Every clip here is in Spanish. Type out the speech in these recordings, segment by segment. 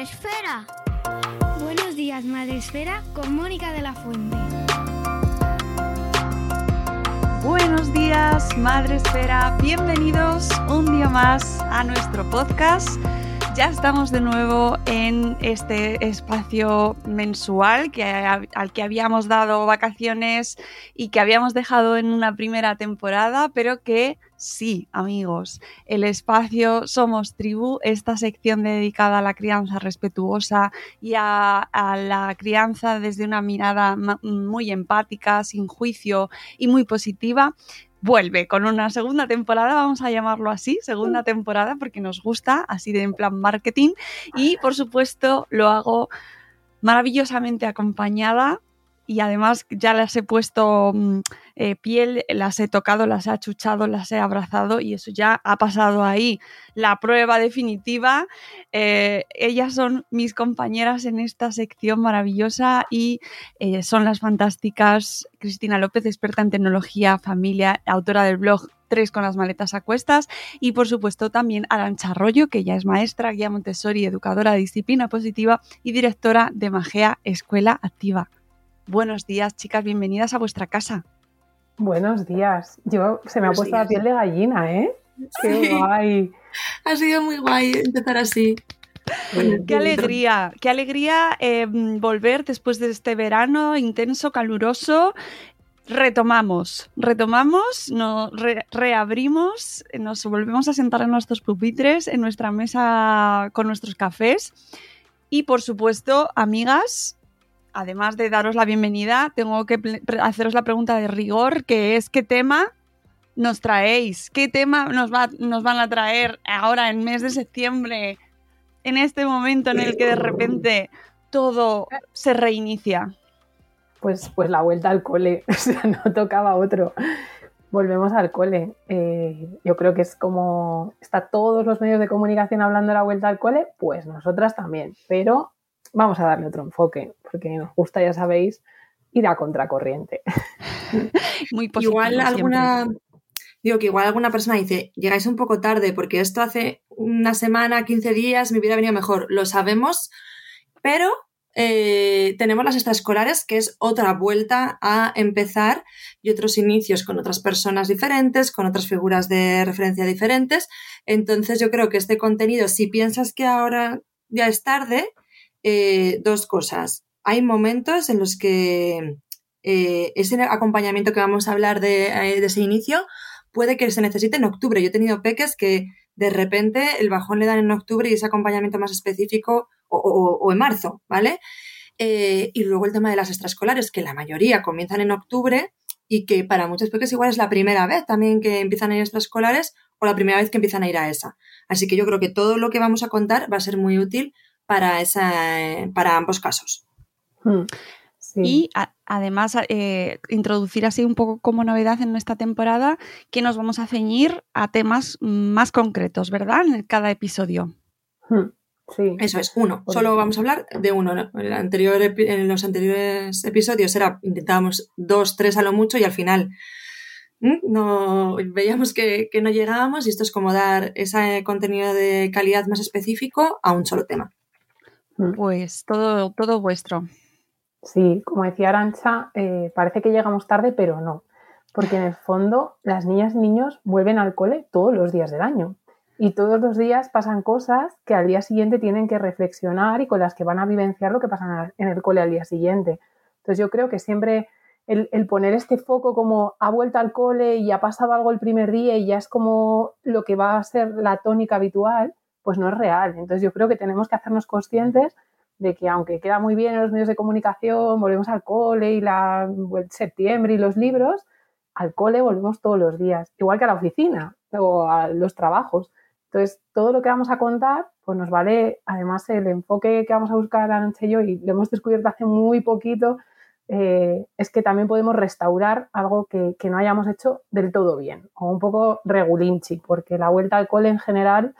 Días, Madre Esfera. Buenos días, Madre Esfera, con Mónica de la Fuente. Buenos días, Madre Esfera. Bienvenidos un día más a nuestro podcast. Ya estamos de nuevo en este espacio mensual que, al que habíamos dado vacaciones y que habíamos dejado en una primera temporada, pero que sí, amigos, el espacio Somos Tribu, esta sección dedicada a la crianza respetuosa y a, a la crianza desde una mirada muy empática, sin juicio y muy positiva, vuelve con una segunda temporada, vamos a llamarlo así, segunda temporada, porque nos gusta, así de en plan marketing. Y por supuesto lo hago maravillosamente acompañada y además ya las he puesto mm, eh, piel, las he tocado, las he achuchado, las he abrazado y eso ya ha pasado ahí la prueba definitiva. Eh, ellas son mis compañeras en esta sección maravillosa y eh, son las fantásticas Cristina López, experta en tecnología, familia, autora del blog Tres con las maletas a cuestas y por supuesto también Arancha Arroyo, que ya es maestra, guía Montessori, educadora de disciplina positiva y directora de Magea Escuela Activa. Buenos días, chicas, bienvenidas a vuestra casa. Buenos días. Yo se me ha puesto la piel de gallina, ¿eh? Qué Sí. guay. Ha sido muy guay empezar así. Qué alegría, qué alegría eh, volver después de este verano intenso, caluroso. Retomamos, retomamos, nos re- reabrimos, nos volvemos a sentar en nuestros pupitres, en nuestra mesa con nuestros cafés. Y por supuesto, amigas, además de daros la bienvenida, tengo que haceros la pregunta de rigor, que es ¿qué tema nos traéis? ¿Qué tema nos, va- van a traer ahora en mes de septiembre? en este momento en el que de repente todo se reinicia. Pues, pues la vuelta al cole, o sea, no tocaba otro. Volvemos al cole. Eh, yo creo que es como está todos los medios de comunicación hablando de la vuelta al cole, pues nosotras también. Pero vamos a darle otro enfoque, porque nos gusta, ya sabéis, ir a contracorriente. Muy positivo Igual siempre. alguna, digo que igual alguna persona dice, llegáis un poco tarde porque esto hace una semana, 15 días, me hubiera venido mejor. Lo sabemos, pero eh, tenemos las extraescolares, que es otra vuelta a empezar y otros inicios con otras personas diferentes, con otras figuras de referencia diferentes. Entonces yo creo que este contenido, si piensas que ahora ya es tarde, eh, dos cosas. Hay momentos en los que eh, ese acompañamiento que vamos a hablar de, eh, de ese inicio puede que se necesite en octubre. Yo he tenido peques que de repente el bajón le dan en octubre y ese acompañamiento más específico o, en marzo, ¿vale? Y luego el tema de las extraescolares, que la mayoría comienzan en octubre y que para muchos peques igual es la primera vez también que empiezan a ir a extraescolares o la primera vez que empiezan a ir a esa. Así que yo creo que todo lo que vamos a contar va a ser muy útil para, esa, para ambos casos. Hmm. Y además eh, introducir así un poco como novedad en esta temporada que nos vamos a ceñir a temas más concretos, ¿verdad? En cada episodio. Hmm, sí. Eso es, uno. Solo vamos a hablar de uno. En, anterior, en los anteriores episodios era intentábamos dos, tres a lo mucho y al final no veíamos que, que, no llegábamos y esto es como dar ese contenido de calidad más específico a un solo tema. Hmm. Pues todo, todo vuestro. Sí, como decía Arancha, eh, parece que llegamos tarde, pero no, porque en el fondo las niñas y niños vuelven al cole todos los días del año y todos los días pasan cosas que al día siguiente tienen que reflexionar y con las que van a vivenciar lo que pasa en el cole al día siguiente. Entonces yo creo que siempre el, el, poner este foco como ha vuelto al cole y ha pasado algo el primer día y ya es como lo que va a ser la tónica habitual, pues no es real. Entonces yo creo que tenemos que hacernos conscientes de que aunque queda muy bien en los medios de comunicación, volvemos al cole y la septiembre y los libros, al cole volvemos todos los días, igual que a la oficina o a los trabajos. Entonces, todo lo que vamos a contar, pues nos vale, además el enfoque que vamos a buscar a y yo, y lo hemos descubierto hace muy poquito, eh, es que también podemos restaurar algo que, que, no hayamos hecho del todo bien, o un poco regulinchi, porque la vuelta al cole en general,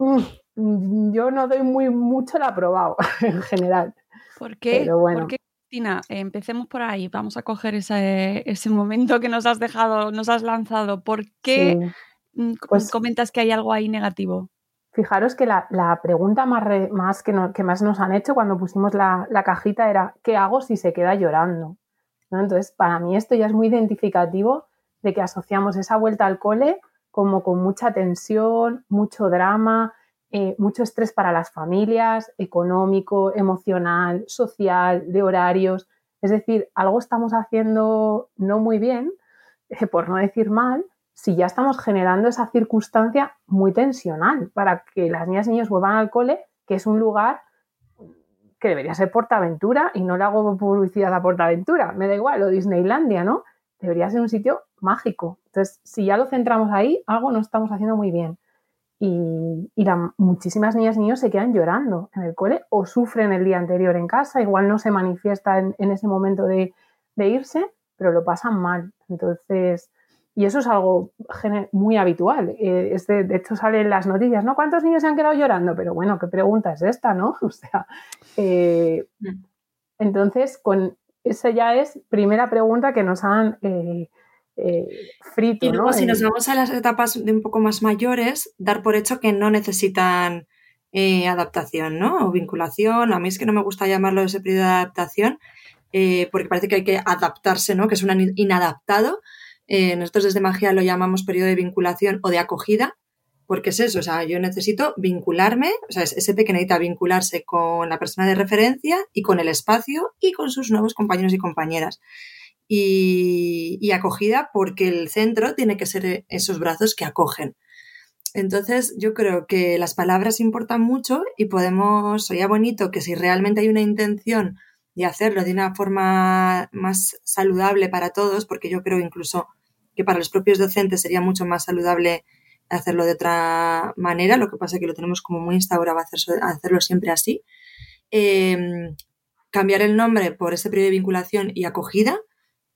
mm, yo no doy muy mucho el aprobado en general. ¿Por qué? ¿Por qué, Cristina? Empecemos por ahí. Vamos a coger ese, ese, momento que nos has dejado, nos has lanzado. ¿Por qué mm, pues comentas que hay algo ahí negativo? Fijaros que la, la pregunta más, más que, que, más nos han hecho cuando pusimos la, la, cajita era ¿qué hago si se queda llorando? ¿No? Entonces, para mí esto ya es muy identificativo de que asociamos esa vuelta al cole como con mucha tensión, mucho drama, eh, mucho estrés para las familias, económico, emocional, social, de horarios. Es decir, algo estamos haciendo no muy bien, eh, por no decir mal, si ya estamos generando esa circunstancia muy tensional para que las niñas y niños vuelvan al cole, que es un lugar que debería ser Portaventura y no le hago publicidad a Portaventura, me da igual, o Disneylandia, ¿no? Debería ser un sitio mágico. Entonces, si ya lo centramos ahí, algo no estamos haciendo muy bien y, muchísimas niñas y niños se quedan llorando en el cole o sufren el día anterior en casa, igual no se manifiesta en, ese momento de, irse, pero lo pasan mal. Entonces, y eso es algo muy habitual. Eh, de, hecho, salen las noticias, ¿no? ¿Cuántos niños se han quedado llorando? Pero bueno, ¿qué pregunta es esta, no? O sea, eh, mm. entonces, con esa ya es primera pregunta que nos han eh, eh, frito. Y luego, si nos vamos a las etapas de un poco más mayores, dar por hecho que no necesitan eh, adaptación, ¿no? O vinculación. A mí es que no me gusta llamarlo ese periodo de adaptación, eh, porque parece que hay que adaptarse, ¿no? Que es un inadaptado. nosotros desde Magia lo llamamos periodo de vinculación o de acogida, porque es eso, o sea, yo necesito vincularme, o sea, es ese que necesita vincularse con la persona de referencia y con el espacio y con sus nuevos compañeros y compañeras y, acogida porque el centro tiene que ser esos brazos que acogen. Entonces, yo creo que las palabras importan mucho y podemos, sería bonito que si realmente hay una intención de hacerlo de una forma más saludable para todos, porque yo creo incluso que para los propios docentes sería mucho más saludable hacerlo de otra manera, lo que pasa es que lo tenemos como muy instaurado a, hacerlo siempre así. Em, cambiar el nombre por ese periodo de vinculación y acogida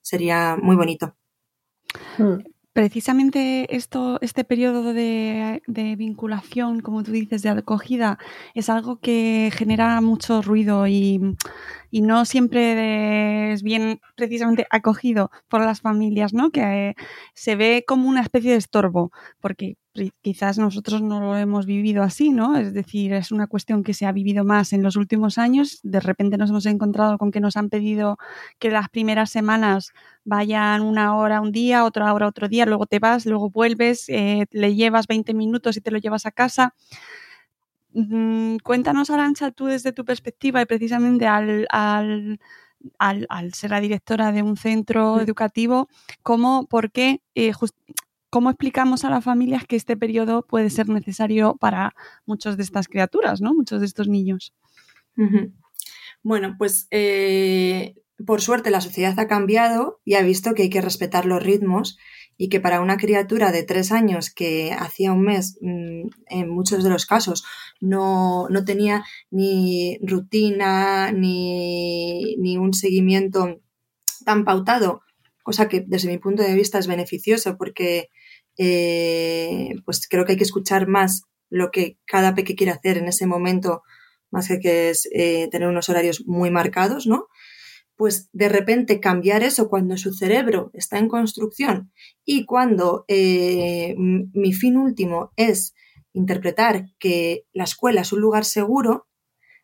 sería muy bonito. Hmm. Precisamente esto, este periodo de, vinculación, como tú dices, de acogida, es algo que genera mucho ruido y, y no siempre es bien precisamente acogido por las familias, ¿no? Que se ve como una especie de estorbo, porque quizás nosotros no lo hemos vivido así, ¿no? Es decir, es una cuestión que se ha vivido más en los últimos años. De repente nos hemos encontrado con que nos han pedido que las primeras semanas vayan una hora un día, otra hora otro día, luego te vas, luego vuelves, eh, le llevas 20 minutos y te lo llevas a casa. Mm, cuéntanos, Arancha, tú desde tu perspectiva y precisamente al, al, al, ser la directora de un centro educativo, cómo, por qué, eh, cómo explicamos a las familias que este periodo puede ser necesario para muchas de estas criaturas, ¿no? Muchos de estos niños. Bueno, pues eh, por suerte la sociedad ha cambiado y ha visto que hay que respetar los ritmos y que para una criatura de tres años que hacía un mes, mm, en muchos de los casos, no, no tenía ni rutina ni, ni, un seguimiento tan pautado, cosa que desde mi punto de vista es beneficioso porque eh, pues creo que hay que escuchar más lo que cada peque quiere hacer en ese momento, más que que es eh, tener unos horarios muy marcados, ¿no? pues de repente cambiar eso cuando su cerebro está en construcción y cuando eh, mi fin último es interpretar que la escuela es un lugar seguro,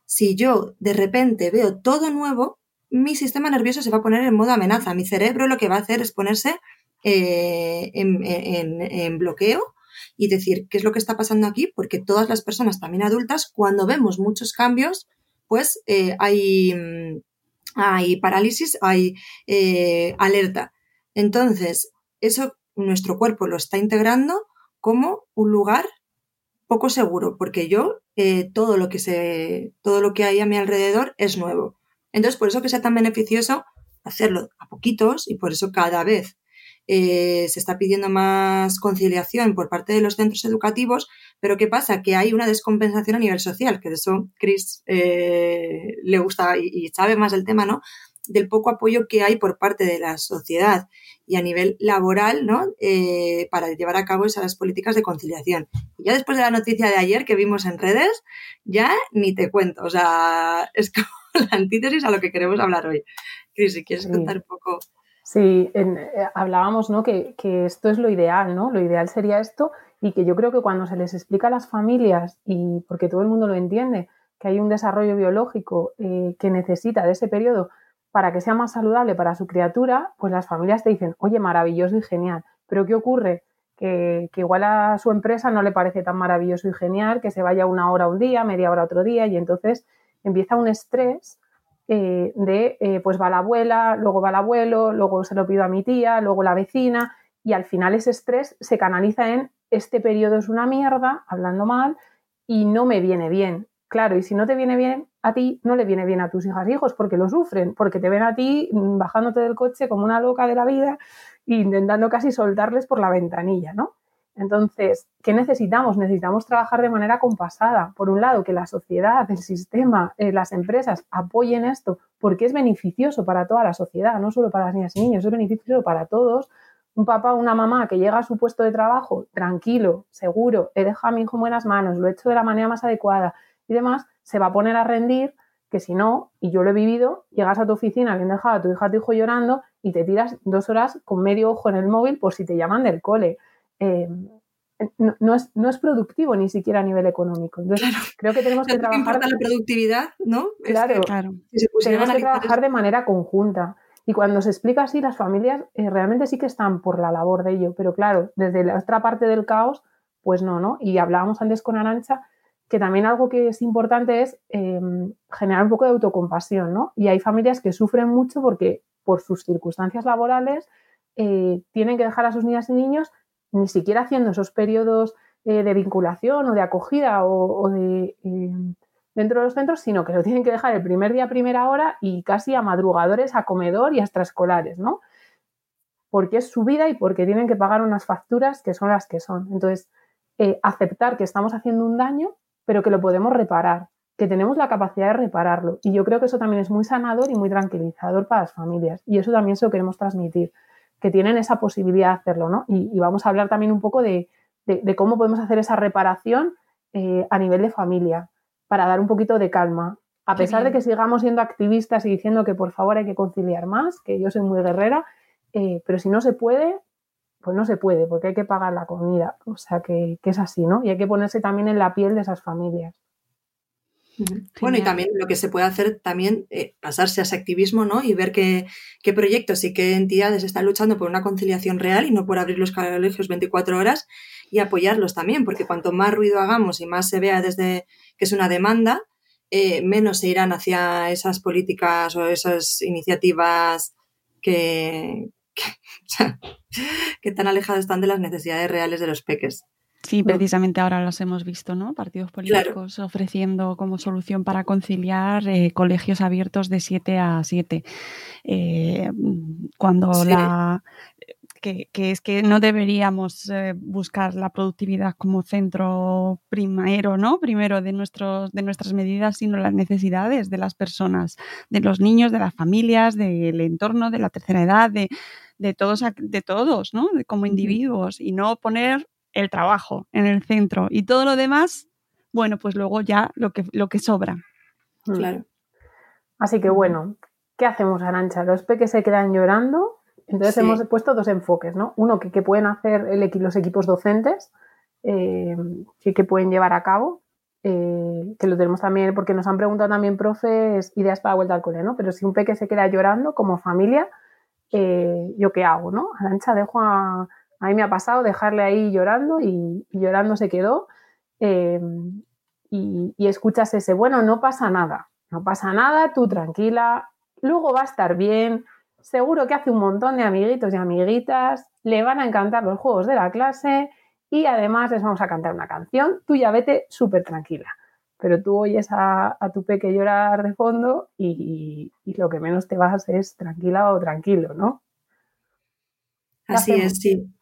si yo de repente veo todo nuevo, mi sistema nervioso se va a poner en modo amenaza. Mi cerebro lo que va a hacer es ponerse eh, en, bloqueo y decir, ¿qué es lo que está pasando aquí? Porque todas las personas, también adultas, cuando vemos muchos cambios, pues eh, hay mm, hay parálisis, hay eh, alerta. Entonces, eso nuestro cuerpo lo está integrando como un lugar poco seguro, porque yo todo lo que se, todo lo que hay a mi alrededor es nuevo. Entonces, por eso que sea tan beneficioso hacerlo a poquitos y por eso cada vez eh, se está pidiendo más conciliación por parte de los centros educativos, pero ¿qué pasa? Que hay una descompensación a nivel social, que de eso Chris eh, le gusta y, sabe más del tema, ¿no? Del poco apoyo que hay por parte de la sociedad y a nivel laboral, ¿no? Eh, para llevar a cabo esas políticas de conciliación. Y ya después de la noticia de ayer que vimos en redes, ya ni te cuento. O sea, es como la antítesis a lo que queremos hablar hoy. Chris, si quieres contar un poco Sí, eh, hablábamos ¿no? Que, esto es lo ideal, ¿no? Lo ideal sería esto y que yo creo que cuando se les explica a las familias, y porque todo el mundo lo entiende, que hay un desarrollo biológico eh, que necesita de ese periodo para que sea más saludable para su criatura, pues las familias te dicen, oye, maravilloso y genial. Pero ¿qué ocurre? Que, que, igual a su empresa no le parece tan maravilloso y genial que se vaya una hora un día, media hora otro día, y entonces empieza un estrés eh, de, eh, pues va la abuela, luego va el abuelo, luego se lo pido a mi tía, luego la vecina, y al final ese estrés se canaliza en este periodo es una mierda, hablando mal, y no me viene bien. Claro, y si no te viene bien a ti, no le viene bien a tus hijas e hijos, porque lo sufren, porque te ven a ti mm, bajándote del coche como una loca de la vida e intentando casi soltarles por la ventanilla, ¿no? Entonces, ¿qué necesitamos? Necesitamos trabajar de manera compasada. Por un lado, que la sociedad, el sistema, eh, las empresas apoyen esto porque es beneficioso para toda la sociedad, no solo para las niñas y niños, es beneficioso para todos. Un papá o una mamá que llega a su puesto de trabajo tranquilo, seguro, he dejado a mi hijo en buenas manos, lo he hecho de la manera más adecuada y demás, se va a poner a rendir que si no, y yo lo he vivido, llegas a tu oficina, alguien dejado a tu hija, a tu hijo llorando y te tiras dos horas con medio ojo en el móvil por si te llaman del cole. Eh, no, es, no, es, productivo ni siquiera a nivel económico. Entonces, creo que tenemos que trabajar. la productividad, ¿no? Claro, claro. tenemos que trabajar de manera conjunta. Y cuando se explica así, las familias eh, realmente sí que están por la labor de ello. Pero claro, desde la otra parte del caos, pues no, ¿no? Y hablábamos antes con Arancha que también algo que es importante es em, generar un poco de autocompasión, ¿no? Y hay familias que sufren mucho porque por sus circunstancias laborales eh, tienen que dejar a sus niñas y niños ni siquiera haciendo esos periodos eh, de vinculación o de acogida o, de eh, dentro de los centros, sino que lo tienen que dejar el primer día a primera hora y casi a madrugadores, a comedor y a extraescolares, ¿no? Porque es su vida y porque tienen que pagar unas facturas que son las que son. Entonces, eh, aceptar que estamos haciendo un daño, pero que lo podemos reparar, que tenemos la capacidad de repararlo. Y yo creo que eso también es muy sanador y muy tranquilizador para las familias. Y eso también se lo queremos transmitir que tienen esa posibilidad de hacerlo, ¿no? Y, vamos a hablar también un poco de, cómo podemos hacer esa reparación eh, a nivel de familia, para dar un poquito de calma. A pesar de que sigamos siendo activistas y diciendo que por favor hay que conciliar más, que yo soy muy guerrera, eh, pero si no se puede, pues no se puede, porque hay que pagar la comida. O sea que, que es así, ¿no? Y hay que ponerse también en la piel de esas familias. Bueno, y también lo que se puede hacer también, eh, pasarse a ese activismo, ¿no? Y ver qué, qué, proyectos y qué entidades están luchando por una conciliación real y no por abrir los colegios 24 horas y apoyarlos también, porque cuanto más ruido hagamos y más se vea desde que es una demanda, eh, menos se irán hacia esas políticas o esas iniciativas que, que, que tan alejadas están de las necesidades reales de los peques. Sí, precisamente ahora los hemos visto, ¿no? Partidos políticos ofreciendo como solución para conciliar eh, colegios abiertos de 7 a 7. Eh, cuando la. Que, es que no deberíamos eh, buscar la productividad como centro primero, ¿no? Primero de, nuestros, de nuestras medidas, sino las necesidades de las personas, de los niños, de las familias, del entorno, de la tercera edad, de, de todos, de todos, ¿no? como individuos y no poner el trabajo en el centro y todo lo demás, bueno, pues luego ya lo que, lo que sobra. Claro. Así que bueno, ¿qué hacemos, Arancha? Los peques se quedan llorando, entonces hemos puesto dos enfoques, ¿no? Uno, que, pueden hacer el, los equipos docentes, eh, que, pueden llevar a cabo, eh, que lo tenemos también, porque nos han preguntado también, profes, ideas para vuelta al cole, ¿no? Pero si un peque se queda llorando como familia, eh, ¿yo qué hago, no? Arancha, dejo a a mí me ha pasado dejarle ahí llorando y, llorando se quedó. Em, y, escuchas ese, bueno, no pasa nada, no pasa nada, tú tranquila, luego va a estar bien, seguro que hace un montón de amiguitos y amiguitas, le van a encantar los juegos de la clase y además les vamos a cantar una canción, tú ya vete súper tranquila. Pero tú oyes a, tu peque llorar de fondo y, y, lo que menos te vas es tranquila o tranquilo, ¿no? Así es, sí.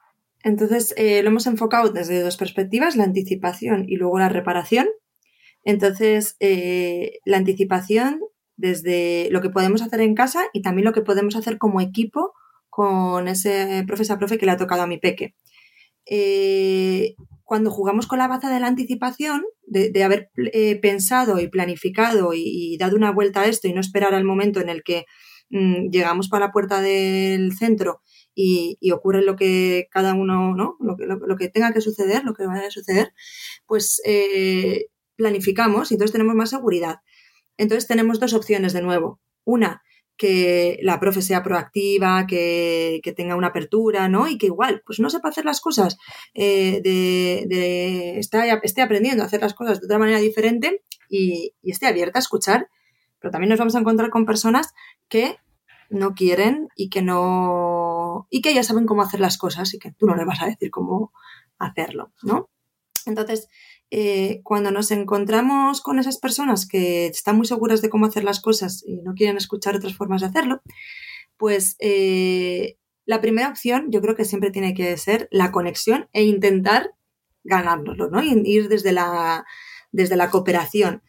Entonces, eh, lo hemos enfocado desde dos perspectivas, la anticipación y luego la reparación. Entonces, eh, la anticipación desde lo que podemos hacer en casa y también lo que podemos hacer como equipo con ese profesor profe que le ha tocado a mi peque. Eh, cuando jugamos con la baza de la anticipación, de, haber pensado y planificado y, dado una vuelta a esto y no esperar al momento en el que mm, llegamos para la puerta del centro y, ocurre lo que cada uno, ¿no? Lo que, lo, que, tenga que suceder, lo que vaya a suceder, pues eh, planificamos y entonces tenemos más seguridad. Entonces tenemos dos opciones de nuevo. Una, que la profe sea proactiva, que, tenga una apertura, ¿no? Y que igual, pues no sepa hacer las cosas, eh, de, de esté, aprendiendo a hacer las cosas de otra manera diferente y, y, esté abierta a escuchar. Pero también nos vamos a encontrar con personas que no quieren y que no y que ya saben cómo hacer las cosas y que tú no le vas a decir cómo hacerlo, ¿no? Entonces, eh, cuando nos encontramos con esas personas que están muy seguras de cómo hacer las cosas y no quieren escuchar otras formas de hacerlo, pues eh, la primera opción yo creo que siempre tiene que ser la conexión e intentar ganárnoslo, ¿no? Ir desde la, desde la cooperación.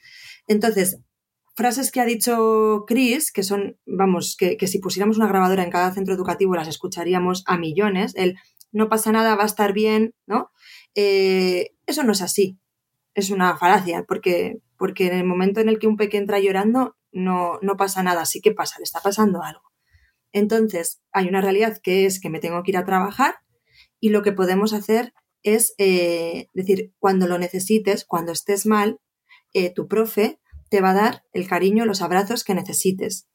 Entonces, frases que ha dicho Chris, que son, vamos, que, si pusiéramos una grabadora en cada centro educativo las escucharíamos a millones, el no pasa nada, va a estar bien, ¿no? Eh, eso no es así, es una falacia, porque, porque en el momento en el que un pequeño entra llorando, no, no pasa nada, sí que pasa, le está pasando algo. Entonces, hay una realidad que es que me tengo que ir a trabajar y lo que podemos hacer es eh, decir, cuando lo necesites, cuando estés mal, eh, tu profe te va a dar el cariño, los abrazos que necesites.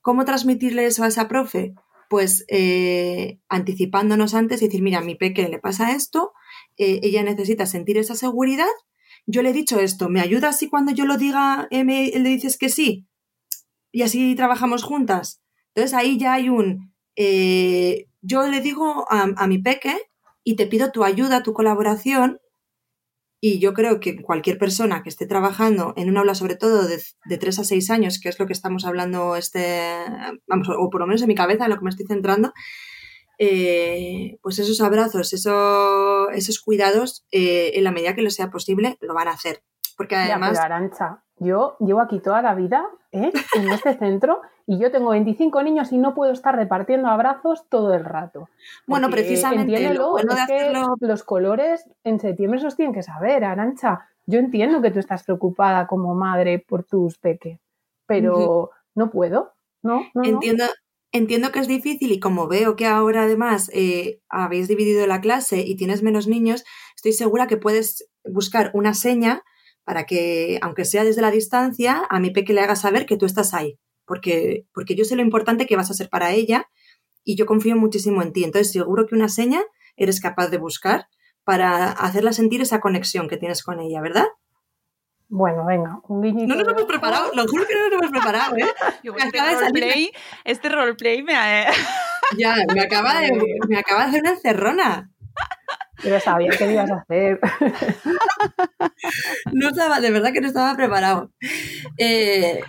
¿Cómo transmitirle eso a esa profe? Pues eh, anticipándonos antes y decir, mira, a mi peque le pasa esto, eh, ella necesita sentir esa seguridad. Yo le he dicho esto, ¿me ayuda si cuando yo lo diga eh, le dices que sí? Y así trabajamos juntas. Entonces ahí ya hay un, yo le digo a mi peque y te pido tu ayuda, tu colaboración y yo creo que cualquier persona que esté trabajando en un aula, sobre todo de, de 3 a 6 años, que es lo que estamos hablando, este, vamos, o por lo menos en mi cabeza, en lo que me estoy centrando, eh, pues esos abrazos, esos cuidados, eh, en la medida que lo sea posible, lo van a hacer. Porque además. Arancha, yo llevo aquí toda la vida ¿eh? en este centro y yo tengo 25 niños y no puedo estar repartiendo abrazos todo el rato. Bueno, precisamente. Lo es que los colores en septiembre esos tienen que saber, Arancha. Yo entiendo que tú estás preocupada como madre por tus peques, pero no puedo. No, entiendo, entiendo que es difícil y como veo que ahora además eh, habéis dividido la clase y tienes menos niños, estoy segura que puedes buscar una seña para que, aunque sea desde la distancia, a mi peque le haga saber que tú estás ahí, porque, porque yo sé lo importante que vas a ser para ella y yo confío muchísimo en ti. Entonces, seguro que una seña eres capaz de buscar para hacerla sentir esa conexión que tienes con ella, ¿verdad? Bueno, venga, un guiñito. No nos hemos preparado, lo juro que no nos hemos preparado, ¿eh? este, roleplay, este roleplay me ha... Ya, me acaba, de, me acaba de hacer una encerrona. Pero sabía qué ibas a hacer. No estaba, de verdad que no estaba preparado. Eh,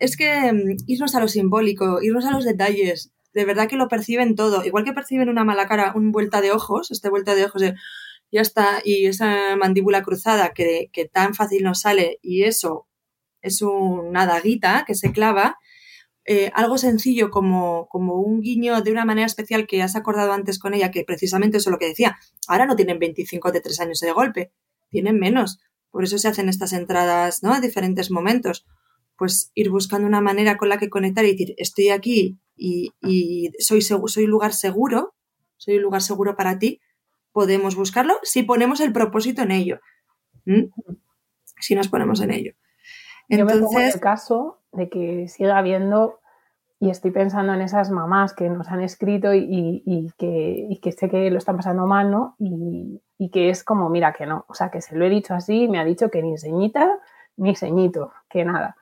es que mm, irnos a lo simbólico, irnos a los detalles, de verdad que lo perciben todo. Igual que perciben una mala cara, un vuelta de ojos, este vuelta de ojos de ya está, y esa mandíbula cruzada que, que tan fácil nos sale, y eso es una daguita que se clava, eh, algo sencillo como, como un guiño de una manera especial que has acordado antes con ella, que precisamente eso es lo que decía. Ahora no tienen 25 de 3 años de golpe, tienen menos. Por eso se hacen estas entradas, ¿no? A diferentes momentos. Pues ir buscando una manera con la que conectar y decir, estoy aquí y, soy, soy lugar seguro, soy un lugar seguro para ti, podemos buscarlo si ponemos el propósito en ello. Si nos ponemos en ello. Entonces, Yo me pongo en el caso de que siga habiendo, y estoy pensando en esas mamás que nos han escrito y, que, que, sé que lo están pasando mal, ¿no? Y, que es como, mira, que no, o sea, que se lo he dicho así, me ha dicho que ni señita ni señito, que nada.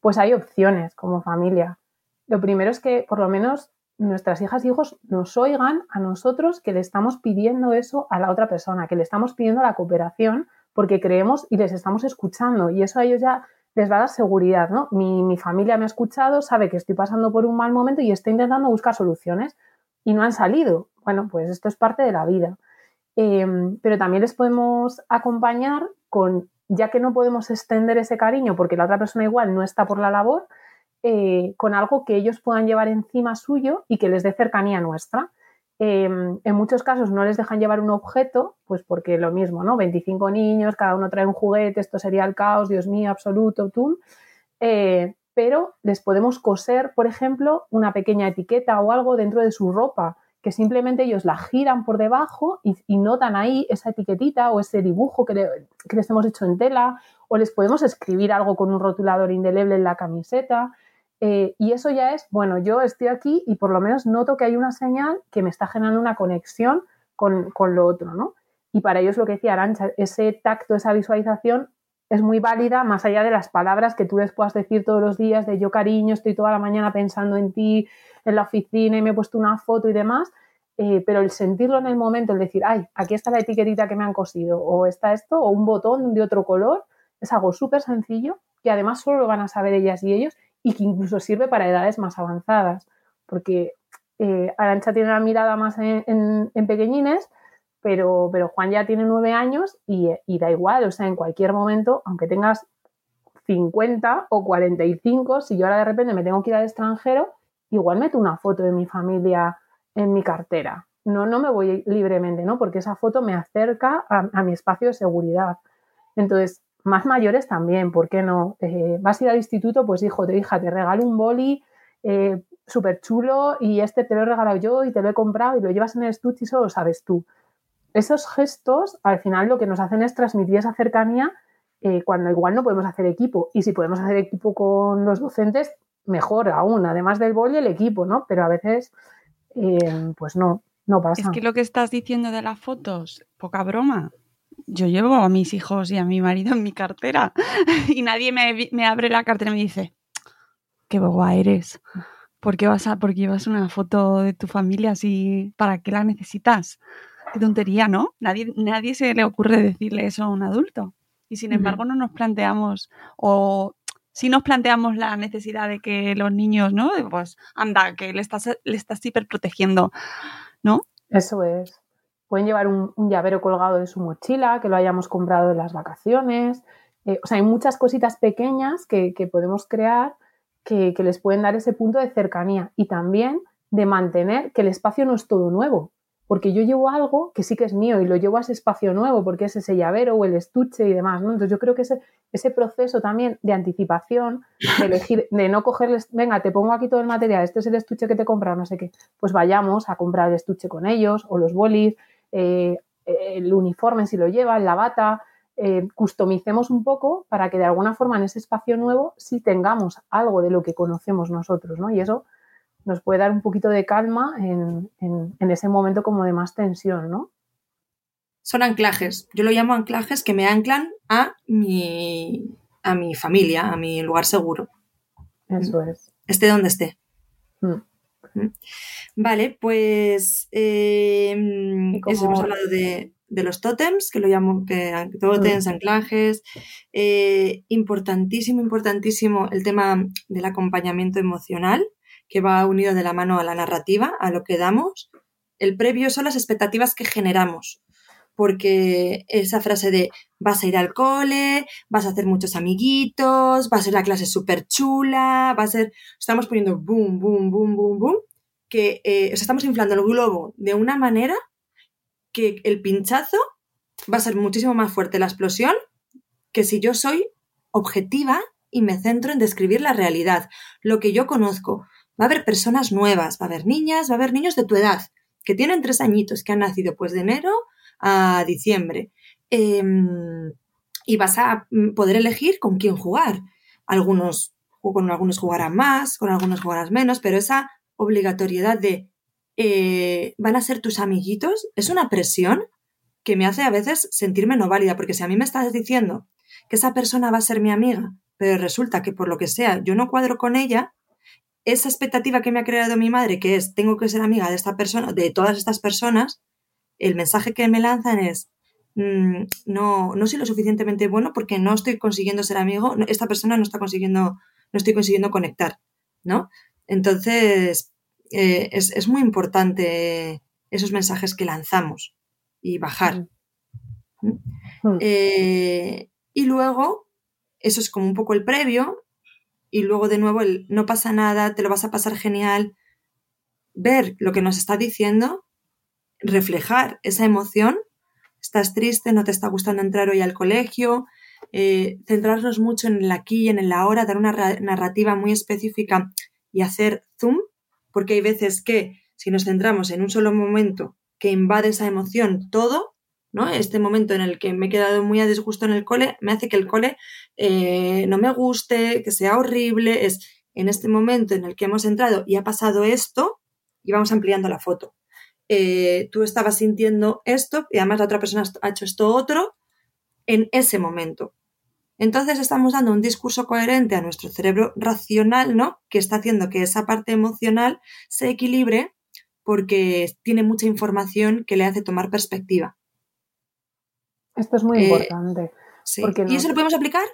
Pues hay opciones como familia. Lo primero es que por lo menos nuestras hijas y hijos nos oigan a nosotros que le estamos pidiendo eso a la otra persona, que le estamos pidiendo la cooperación porque creemos y les estamos escuchando y eso a ellos ya les va a dar seguridad, ¿no? Mi, familia me ha escuchado, sabe que estoy pasando por un mal momento y está intentando buscar soluciones y no han salido. Bueno, pues esto es parte de la vida. Em, pero también les podemos acompañar con, ya que no podemos extender ese cariño porque la otra persona igual no está por la labor, eh, con algo que ellos puedan llevar encima suyo y que les dé cercanía nuestra. Em, en muchos casos no les dejan llevar un objeto, pues porque lo mismo, ¿no? 25 niños, cada uno trae un juguete, esto sería el caos, Dios mío, absoluto, tú. Eh, pero les podemos coser, por ejemplo, una pequeña etiqueta o algo dentro de su ropa, que simplemente ellos la giran por debajo y, notan ahí esa etiquetita o ese dibujo que, que les hemos hecho en tela, o les podemos escribir algo con un rotulador indeleble en la camiseta. Eh, y eso ya es, bueno, yo estoy aquí y por lo menos noto que hay una señal que me está generando una conexión con, lo otro, ¿no? Y para ello es lo que decía Arancha, ese tacto, esa visualización es muy válida más allá de las palabras que tú les puedas decir todos los días de yo cariño, estoy toda la mañana pensando en ti, en la oficina y me he puesto una foto y demás, eh, pero el sentirlo en el momento, el decir, ay, aquí está la etiquetita que me han cosido, o está esto, o un botón de otro color, es algo súper sencillo que además solo lo van a saber ellas y ellos y que incluso sirve para edades más avanzadas, porque eh, Arancha tiene una mirada más en, pequeñines, pero, pero, Juan ya tiene nueve años y, da igual, o sea, en cualquier momento, aunque tengas 50 o 45, si yo ahora de repente me tengo que ir al extranjero, igual meto una foto de mi familia en mi cartera. No, no me voy libremente, ¿no? Porque esa foto me acerca a, a mi espacio de seguridad. Entonces, más mayores también, ¿por qué no? Eh, vas a ir al instituto, pues hijo, te hija, te regalo un boli eh, súper chulo y este te lo he regalado yo y te lo he comprado y lo llevas en el estuche y solo lo sabes tú. Esos gestos, al final, lo que nos hacen es transmitir esa cercanía eh, cuando igual no podemos hacer equipo. Y si podemos hacer equipo con los docentes, mejor aún, además del boli, el equipo, ¿no? Pero a veces, pues no, no pasa. Es que lo que estás diciendo de las fotos, poca broma yo llevo a mis hijos y a mi marido en mi cartera y nadie me, abre la cartera y me dice, qué boba eres. ¿Por qué, vas a, ¿Por llevas una foto de tu familia así? ¿Para qué la necesitas? Qué tontería, ¿no? Nadie, nadie se le ocurre decirle eso a un adulto. Y sin embargo no nos planteamos o si nos planteamos la necesidad de que los niños, ¿no? Pues anda, que le estás, le estás hiperprotegiendo, ¿no? Eso es. Pueden llevar un, llavero colgado de su mochila, que lo hayamos comprado en las vacaciones. Eh, o sea, hay muchas cositas pequeñas que, podemos crear que, les pueden dar ese punto de cercanía y también de mantener que el espacio no es todo nuevo, porque yo llevo algo que sí que es mío y lo llevo a ese espacio nuevo porque es ese llavero o el estuche y demás, ¿no? Entonces yo creo que ese, ese proceso también de anticipación, de elegir, de no cogerles, venga, te pongo aquí todo el material, este es el estuche que te he comprado, no sé qué, pues vayamos a comprar el estuche con ellos o los bolis, eh, el uniforme si lo lleva, la bata, eh, customicemos un poco para que de alguna forma en ese espacio nuevo sí tengamos algo de lo que conocemos nosotros, ¿no? Y eso nos puede dar un poquito de calma en, ese momento como de más tensión, ¿no? Son anclajes. Yo lo llamo anclajes que me anclan a mi, a mi familia, a mi lugar seguro. Eso es. Esté donde esté. Mm. Vale, pues eso, hemos hablado de, los tótems, que lo llamo que, tótems, anclajes. Eh, importantísimo, importantísimo el tema del acompañamiento emocional, que va unido de la mano a la narrativa, a lo que damos. El previo son las expectativas que generamos porque esa frase de vas a ir al cole, vas a hacer muchos amiguitos, va a ser la clase súper chula, va a ser, estamos poniendo boom, boom, boom, boom, boom, que eh, estamos inflando el globo de una manera que el pinchazo va a ser muchísimo más fuerte la explosión que si yo soy objetiva y me centro en describir la realidad, lo que yo conozco. Va a haber personas nuevas, va a haber niñas, va a haber niños de tu edad, que tienen tres añitos, que han nacido pues de enero a diciembre. Em, y vas a mm, poder elegir con quién jugar. Algunos, con algunos jugarán más, con algunos jugarás menos, pero esa obligatoriedad de eh, van a ser tus amiguitos es una presión que me hace a veces sentirme no válida, porque si a mí me estás diciendo que esa persona va a ser mi amiga, pero resulta que por lo que sea yo no cuadro con ella, esa expectativa que me ha creado mi madre, que es tengo que ser amiga de esta persona, de todas estas personas, el mensaje que me lanzan es, mm, no, no soy lo suficientemente bueno porque no estoy consiguiendo ser amigo, esta persona no está consiguiendo, no estoy consiguiendo conectar, ¿no? Entonces, eh, es, muy importante esos mensajes que lanzamos y bajar. Mm. Eh, y luego, eso es como un poco el previo, y luego de nuevo el no pasa nada, te lo vas a pasar genial, ver lo que nos está diciendo reflejar esa emoción. Estás triste, no te está gustando entrar hoy al colegio, eh, centrarnos mucho en el aquí y en el ahora, dar una narrativa muy específica y hacer zoom, porque hay veces que si nos centramos en un solo momento que invade esa emoción todo, ¿no? Este momento en el que me he quedado muy a disgusto en el cole, me hace que el cole eh, no me guste, que sea horrible, es en este momento en el que hemos entrado y ha pasado esto y vamos ampliando la foto. Eh, tú estabas sintiendo esto y además la otra persona ha hecho esto otro en ese momento. Entonces estamos dando un discurso coherente a nuestro cerebro racional, ¿no? Que está haciendo que esa parte emocional se equilibre porque tiene mucha información que le hace tomar perspectiva. Esto es muy eh, importante. Y eso lo podemos aplicar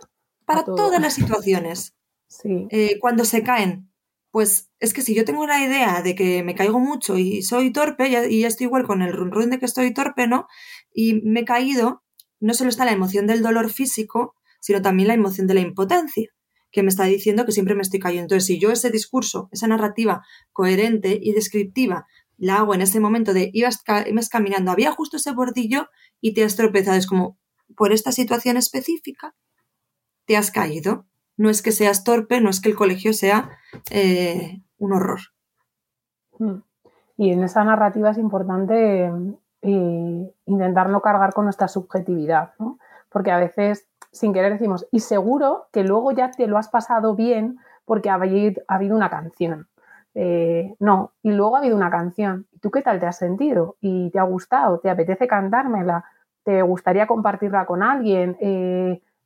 para todas las situaciones. Sí. Eh, cuando se caen, pues es que si yo tengo la idea de que me caigo mucho y soy torpe, y ya estoy igual con el run run de que estoy torpe, ¿no? Y me he caído, no solo está la emoción del dolor físico, sino también la emoción de la impotencia, que me está diciendo que siempre me estoy cayendo. Entonces, si yo ese discurso, esa narrativa coherente y descriptiva, la hago en ese momento de ibas, ibas caminando, había justo ese bordillo y te has tropezado, es como, por esta situación específica, te has caído no es que seas torpe, no es que el colegio sea eh, un horror. Hmm. Y en esa narrativa es importante eh, intentar no cargar con nuestra subjetividad, ¿no? porque a veces sin querer decimos, y seguro que luego ya te lo has pasado bien porque ha habido, una canción. Eh, no, y luego ha habido una canción. ¿Y tú qué tal te has sentido? ¿Y te ha gustado? ¿Te apetece cantármela? ¿Te gustaría compartirla con alguien?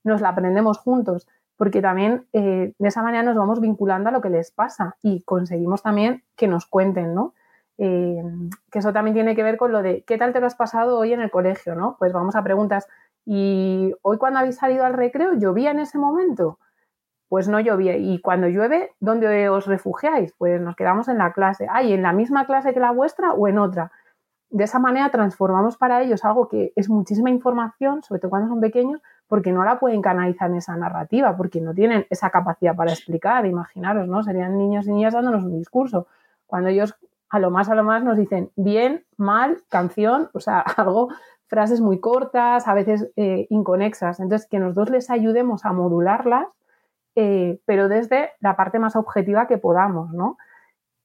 ¿Nos la aprendemos juntos? Porque también eh, de esa manera nos vamos vinculando a lo que les pasa y conseguimos también que nos cuenten, ¿no? Eh, que eso también tiene que ver con lo de qué tal te lo has pasado hoy en el colegio, ¿no? Pues vamos a preguntas. ¿Y hoy cuando habéis salido al recreo llovía en ese momento? Pues no llovía. ¿Y cuando llueve, dónde os refugiáis? Pues nos quedamos en la clase. ¿Hay en la misma clase que la vuestra o en otra? De esa manera transformamos para ellos algo que es muchísima información, sobre todo cuando son pequeños, porque no la pueden canalizar en esa narrativa, porque no tienen esa capacidad para explicar, imaginaros, ¿no? Serían niños y niñas dándonos un discurso. Cuando ellos a lo más a lo más nos dicen bien, mal, canción, o sea, algo, frases muy cortas, a veces eh, inconexas. Entonces, que nosotros les ayudemos a modularlas, eh, pero desde la parte más objetiva que podamos, ¿no?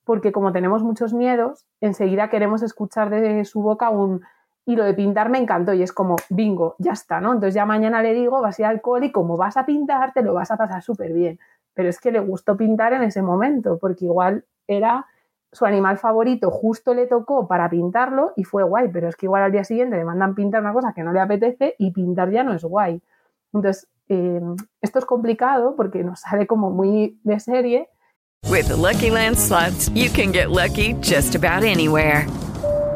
Porque como tenemos muchos miedos, enseguida queremos escuchar de su boca un y lo de pintar me encantó y es como, bingo, ya está, ¿no? Entonces ya mañana le digo, vas a ir al cole y como vas a pintar, te lo vas a pasar súper bien. Pero es que le gustó pintar en ese momento, porque igual era su animal favorito, justo le tocó para pintarlo y fue guay, pero es que igual al día siguiente le mandan pintar una cosa que no le apetece y pintar ya no es guay. Entonces, eh, esto es complicado porque nos sale como muy de serie With the Lucky Land slots, you can get lucky just about anywhere.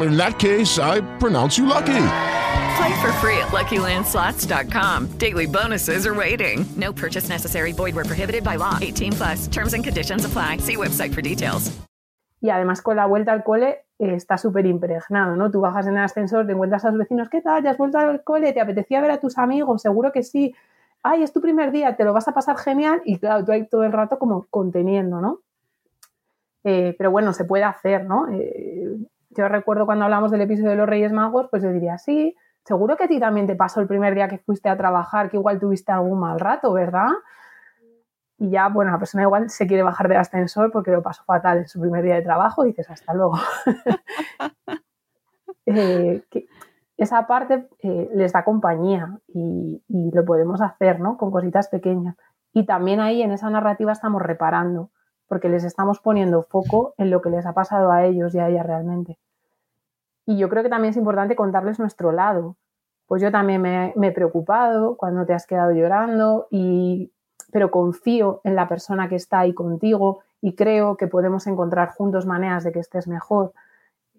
In that case, I pronounce you lucky. Play for free at LuckyLandSlots.com. Daily bonuses are waiting. No purchase necessary. Void where prohibited by law. 18 plus. Terms and conditions apply. See website for details. Y además con la vuelta al cole eh, está súper impregnado, ¿no? Tú bajas en el ascensor, te encuentras a los vecinos, ¿qué tal? ¿Ya has vuelto al cole? ¿Te apetecía ver a tus amigos? Seguro que sí. Ay, es tu primer día, te lo vas a pasar genial. Y claro, tú ahí todo el rato como conteniendo, ¿no? Eh, pero bueno, se puede hacer, ¿no? Eh, yo recuerdo cuando hablamos del episodio de los Reyes Magos, pues yo diría, sí, seguro que a ti también te pasó el primer día que fuiste a trabajar, que igual tuviste algún mal rato, ¿verdad? Y ya, bueno, la persona igual se quiere bajar del ascensor porque lo pasó fatal en su primer día de trabajo dices, hasta luego. eh, esa parte eh, les da compañía y, y, lo podemos hacer, ¿no? Con cositas pequeñas. Y también ahí en esa narrativa estamos reparando, porque les estamos poniendo foco en lo que les ha pasado a ellos y a ellas realmente. Y yo creo que también es importante contarles nuestro lado. Pues yo también me, he preocupado cuando te has quedado llorando, y, pero confío en la persona que está ahí contigo y creo que podemos encontrar juntos maneras de que estés mejor.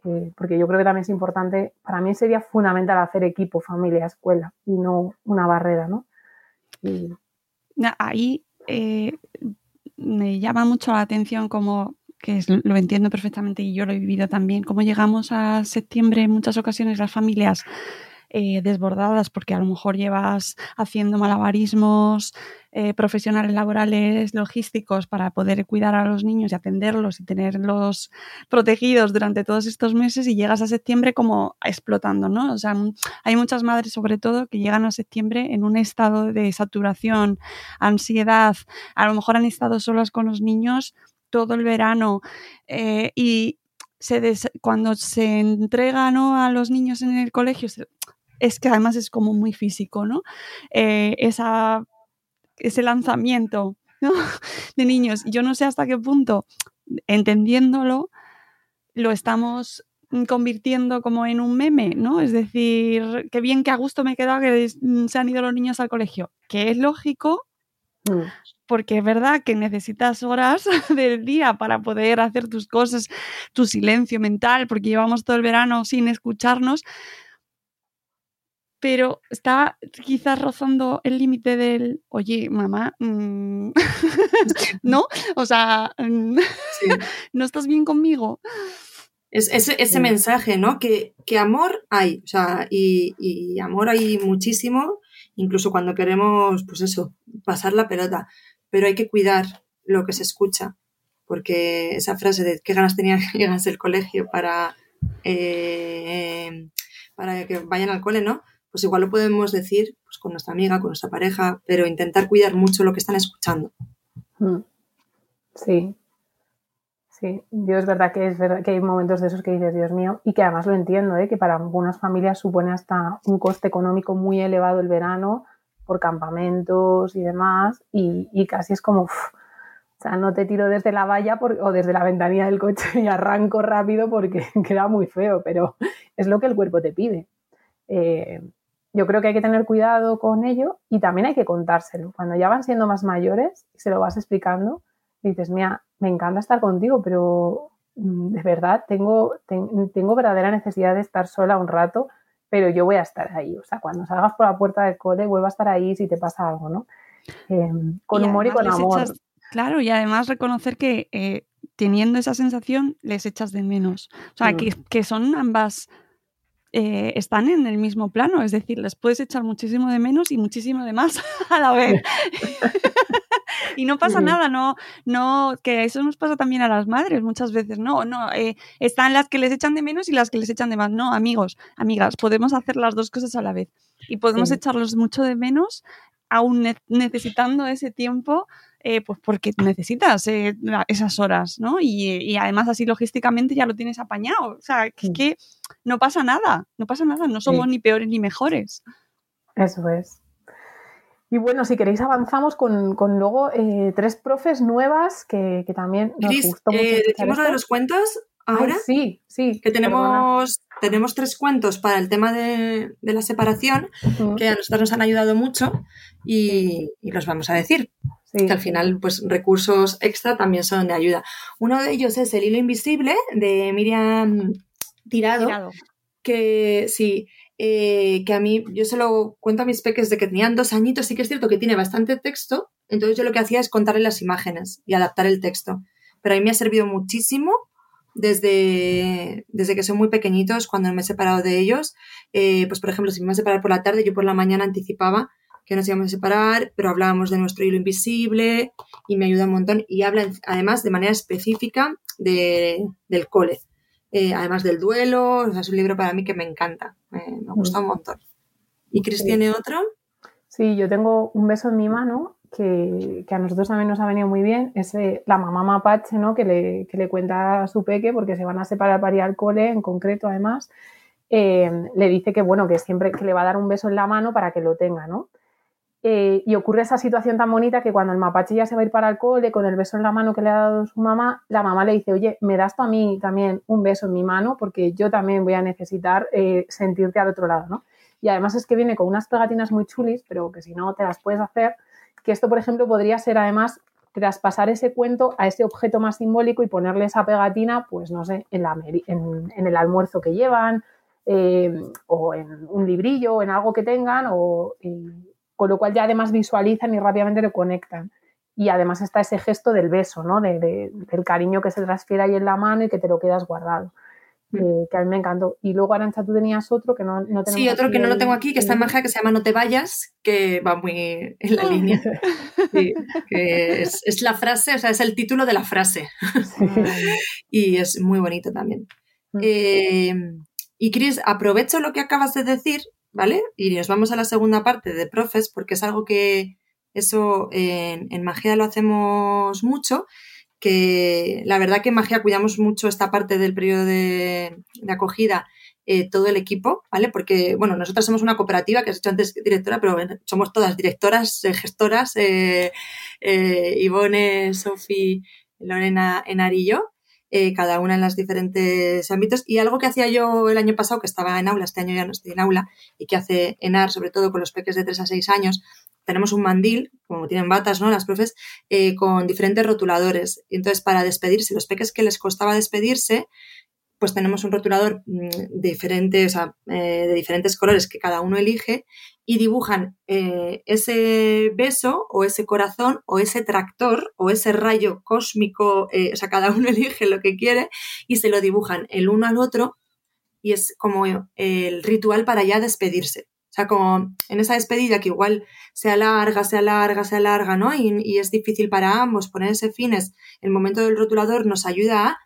Eh, porque yo creo que también es importante, para mí sería fundamental hacer equipo, familia, escuela y no una barrera, ¿no? Ahí eh, me llama mucho la atención como que es, lo entiendo perfectamente y yo lo he vivido también, cómo llegamos a septiembre en muchas ocasiones las familias eh, desbordadas porque a lo mejor llevas haciendo malabarismos eh, profesionales, laborales, logísticos para poder cuidar a los niños y atenderlos y tenerlos protegidos durante todos estos meses y llegas a septiembre como explotando, ¿no? O sea, hay muchas madres sobre todo que llegan a septiembre en un estado de saturación, ansiedad, a lo mejor han estado solas con los niños todo el verano eh, y se des, cuando se entrega ¿no? a los niños en el colegio, es que además es como muy físico, ¿no? Eh, esa, ese lanzamiento de niños. Yo no sé hasta qué punto, entendiéndolo, lo estamos convirtiendo como en un meme, ¿no? Es decir, qué bien que a gusto me he quedado que se han ido los niños al colegio, que es lógico, mm porque es verdad que necesitas horas del día para poder hacer tus cosas, tu silencio mental, porque llevamos todo el verano sin escucharnos, pero está quizás rozando el límite del, oye, mamá, mmm, ¿no? O sea, sí. ¿no estás bien conmigo? Es, ese, ese mensaje, ¿no? Que, que, amor hay, o sea, y, y amor hay muchísimo, incluso cuando queremos, pues eso, pasar la pelota pero hay que cuidar lo que se escucha, porque esa frase de qué ganas tenía que llegar al colegio para, eh, para que vayan al cole, ¿no? Pues igual lo podemos decir pues, con nuestra amiga, con nuestra pareja, pero intentar cuidar mucho lo que están escuchando. Mm. Sí, Sí, yo es verdad que es verdad que hay momentos de esos que dices, Dios mío, y que además lo entiendo, ¿eh? que para algunas familias supone hasta un coste económico muy elevado el verano, por campamentos y demás, y, casi es como, o sea, no te tiro desde la valla o desde la ventanilla del coche y arranco rápido porque queda muy feo, pero es lo que el cuerpo te pide. Eh, yo creo que hay que tener cuidado con ello y también hay que contárselo. Cuando ya van siendo más mayores y se lo vas explicando, dices, mira, me encanta estar contigo, pero mm, de verdad tengo, ten, tengo verdadera necesidad de estar sola un rato pero yo voy a estar ahí. O sea, cuando salgas por la puerta del cole, vuelvo a estar ahí si te pasa algo, ¿no? Eh, con y humor y con amor. Echas, claro, y además reconocer que eh, teniendo esa sensación les echas de menos. O sea, mm. que, que, son ambas eh, están en el mismo plano, es decir, les puedes echar muchísimo de menos y muchísimo de más a la vez. y no pasa nada, no, no, que eso nos pasa también a las madres muchas veces, no, no, eh, están las que les echan de menos y las que les echan de más, no, amigos, amigas, podemos hacer las dos cosas a la vez y podemos echarlos mucho de menos aún necesitando ese tiempo eh, pues porque necesitas eh, esas horas, ¿no? Y, además así logísticamente ya lo tienes apañado. O sea, que, que no pasa nada, no pasa nada, no somos ni peores ni mejores. Eso es. Y bueno, si queréis avanzamos con, luego eh, tres profes nuevas que, también nos gustó mucho. ¿Decimos de los cuentos ahora? sí, sí. Que tenemos, tenemos tres cuentos para el tema de, la separación que a nosotros nos han ayudado mucho y, y los vamos a decir. Que al final, pues recursos extra también son de ayuda. Uno de ellos es El hilo invisible de Miriam Tirado, que sí, eh, que a mí, yo se lo cuento a mis peques de que tenían dos añitos, sí que es cierto que tiene bastante texto, entonces yo lo que hacía es contarle las imágenes y adaptar el texto. Pero a mí me ha servido muchísimo desde, desde que son muy pequeñitos, cuando me he separado de ellos. Eh, pues por ejemplo, si me iba a separar por la tarde, yo por la mañana anticipaba que nos íbamos a separar, pero hablábamos de nuestro hilo invisible y me ayuda un montón. Y habla además de manera específica de, del cole, eh, además del duelo. es un libro para mí que me encanta, me gusta un montón. ¿Y Cris tiene otro? Sí, yo tengo un beso en mi mano que, a nosotros también nos ha venido muy bien. Es la mamá mapache, ¿no? Que le, que le cuenta a su peque porque se van a separar para ir al cole, en concreto, además. Eh, le dice que bueno, que siempre que le va a dar un beso en la mano para que lo tenga, ¿no? Eh, y ocurre esa situación tan bonita que cuando el mapache ya se va a ir para el cole con el beso en la mano que le ha dado su mamá, la mamá le dice, oye, ¿me das tú a mí también un beso en mi mano? Porque yo también voy a necesitar eh, sentirte al otro lado, ¿no? Y además es que viene con unas pegatinas muy chulis, pero que si no te las puedes hacer, que esto, por ejemplo, podría ser además traspasar ese cuento a ese objeto más simbólico y ponerle esa pegatina, pues no sé, en, la, en, el almuerzo que llevan, eh, o en un librillo, en algo que tengan, o con lo cual ya además visualizan y rápidamente lo conectan. Y además está ese gesto del beso, ¿no? De, del cariño que se transfiere ahí en la mano y que te lo quedas guardado. Mm. Eh, que a mí me encantó. Y luego, Arancha, tú tenías otro que no, no Sí, otro que no lo tengo aquí, que está en magia, que se llama No te vayas, que va muy en la línea. que es, la frase, o sea, es el título de la frase. y es muy bonito también. Mm. Eh, y Cris, aprovecho lo que acabas de decir ¿vale? Y nos vamos a la segunda parte de profes, porque es algo que eso en, magia lo hacemos mucho, que la verdad que en magia cuidamos mucho esta parte del periodo de, acogida, eh, todo el equipo, ¿vale? Porque, bueno, nosotros somos una cooperativa, que has hecho antes directora, pero somos todas directoras, eh, gestoras, eh, Ivone, Sofi, Lorena Enarillo, eh, cada una en los diferentes ámbitos. Y algo que hacía yo el año pasado, que estaba en aula, este año ya no estoy en aula, y que hace ENAR, sobre todo con los peques de 3 a 6 años, tenemos un mandil, como tienen batas, ¿no? Las profes, eh, con diferentes rotuladores. Y entonces, para despedirse, los peques que les costaba despedirse, pues tenemos un rotulador mm, diferente, o eh, de diferentes colores que cada uno elige y dibujan eh, ese beso o ese corazón o ese tractor o ese rayo cósmico, eh, o sea, cada uno elige lo que quiere y se lo dibujan el uno al otro y es como el ritual para ya despedirse. O sea, como en esa despedida que igual se alarga, se alarga, se alarga, ¿no? Y, y es difícil para ambos ponerse fines. El momento del rotulador nos ayuda a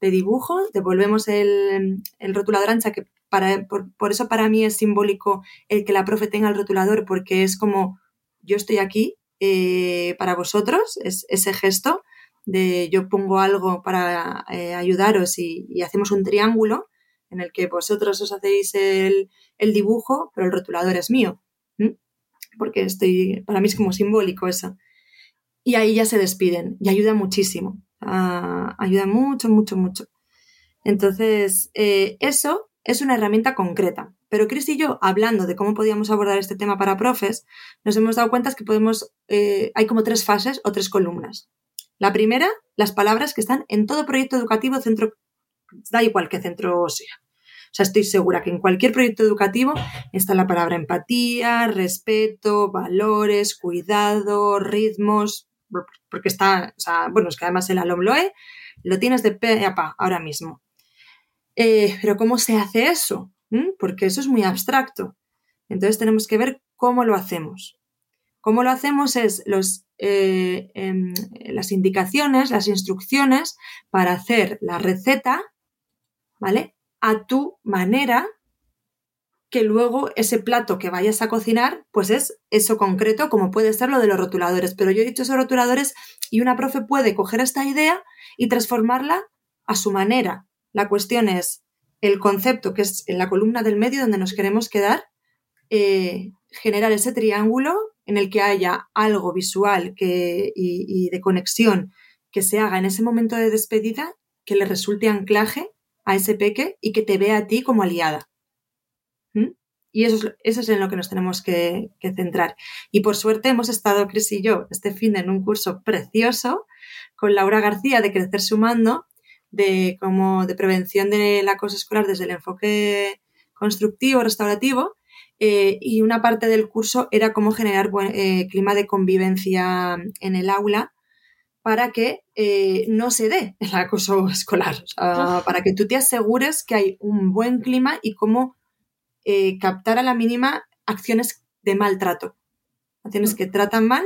de dibujo, devolvemos el, el rotulador ancha, que para, por, eso para mí es simbólico el que la profe tenga el rotulador, porque es como yo estoy aquí eh, para vosotros, es ese gesto de yo pongo algo para eh, ayudaros y, hacemos un triángulo en el que vosotros os hacéis el, dibujo, pero el rotulador es mío, porque estoy, para mí es como simbólico eso. Y ahí ya se despiden y ayuda muchísimo ayuda mucho, mucho, mucho. Entonces, eh, eso es una herramienta concreta. Pero Chris y yo, hablando de cómo podíamos abordar este tema para profes, nos hemos dado cuenta que podemos, eh, hay como tres fases o tres columnas. La primera, las palabras que están en todo proyecto educativo, centro, da igual que centro sea. O sea, estoy segura que en cualquier proyecto educativo está la palabra empatía, respeto, valores, cuidado, ritmos, porque está, o sea, bueno, es que además el alumloe lo tienes de pe a pa ahora mismo. Eh, pero ¿cómo se hace eso? porque eso es muy abstracto. Entonces tenemos que ver cómo lo hacemos. Cómo lo hacemos es los, eh, em, las indicaciones, las instrucciones para hacer la receta, ¿vale? A tu manera, que luego ese plato que vayas a cocinar, pues es eso concreto, como puede ser lo de los rotuladores. Pero yo he dicho esos rotuladores y una profe puede coger esta idea y transformarla a su manera. La cuestión es el concepto, que es en la columna del medio donde nos queremos quedar, eh, generar ese triángulo en el que haya algo visual que, y, de conexión que se haga en ese momento de despedida que le resulte anclaje a ese peque y que te vea a ti como aliada. Y eso es, eso es, en lo que nos tenemos que, centrar. Y por suerte hemos estado, Cris y yo, este fin en un curso precioso con Laura García de Crecer Sumando, de, como de prevención del acoso escolar desde el enfoque constructivo, restaurativo, eh, y una parte del curso era cómo generar buen, eh, clima de convivencia en el aula para que eh, no se dé el acoso escolar, para que tú te asegures que hay un buen clima y cómo captar a la mínima acciones de maltrato, acciones que tratan mal,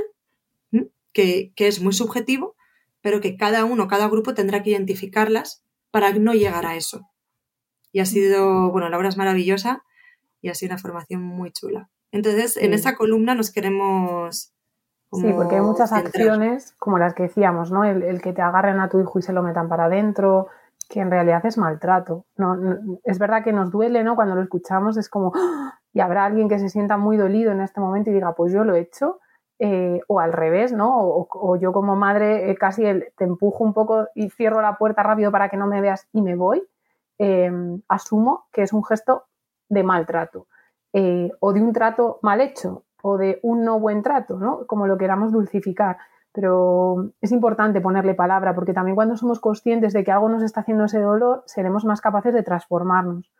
que, que es muy subjetivo, pero que cada uno, cada grupo tendrá que identificarlas para no llegar a eso. Y ha sido, bueno, Laura es maravillosa y ha sido una formación muy chula. Entonces, en esa columna nos queremos... sí, porque hay muchas acciones, como las que decíamos, ¿no? El, que te agarren a tu hijo y se lo metan para adentro, que en realidad es maltrato. No, es verdad que nos duele, ¿no? Cuando lo escuchamos es como, ¡ah! y habrá alguien que se sienta muy dolido en este momento y diga, pues yo lo he hecho, eh, o al revés, ¿no? O, yo como madre eh, casi te empujo un poco y cierro la puerta rápido para que no me veas y me voy. Em, asumo que es un gesto de maltrato eh, o de un trato mal hecho o de un no buen trato, ¿no? Como lo queramos dulcificar. Pero es importante ponerle palabra porque también cuando somos conscientes de que algo nos está haciendo ese dolor, seremos más capaces de transformarnos.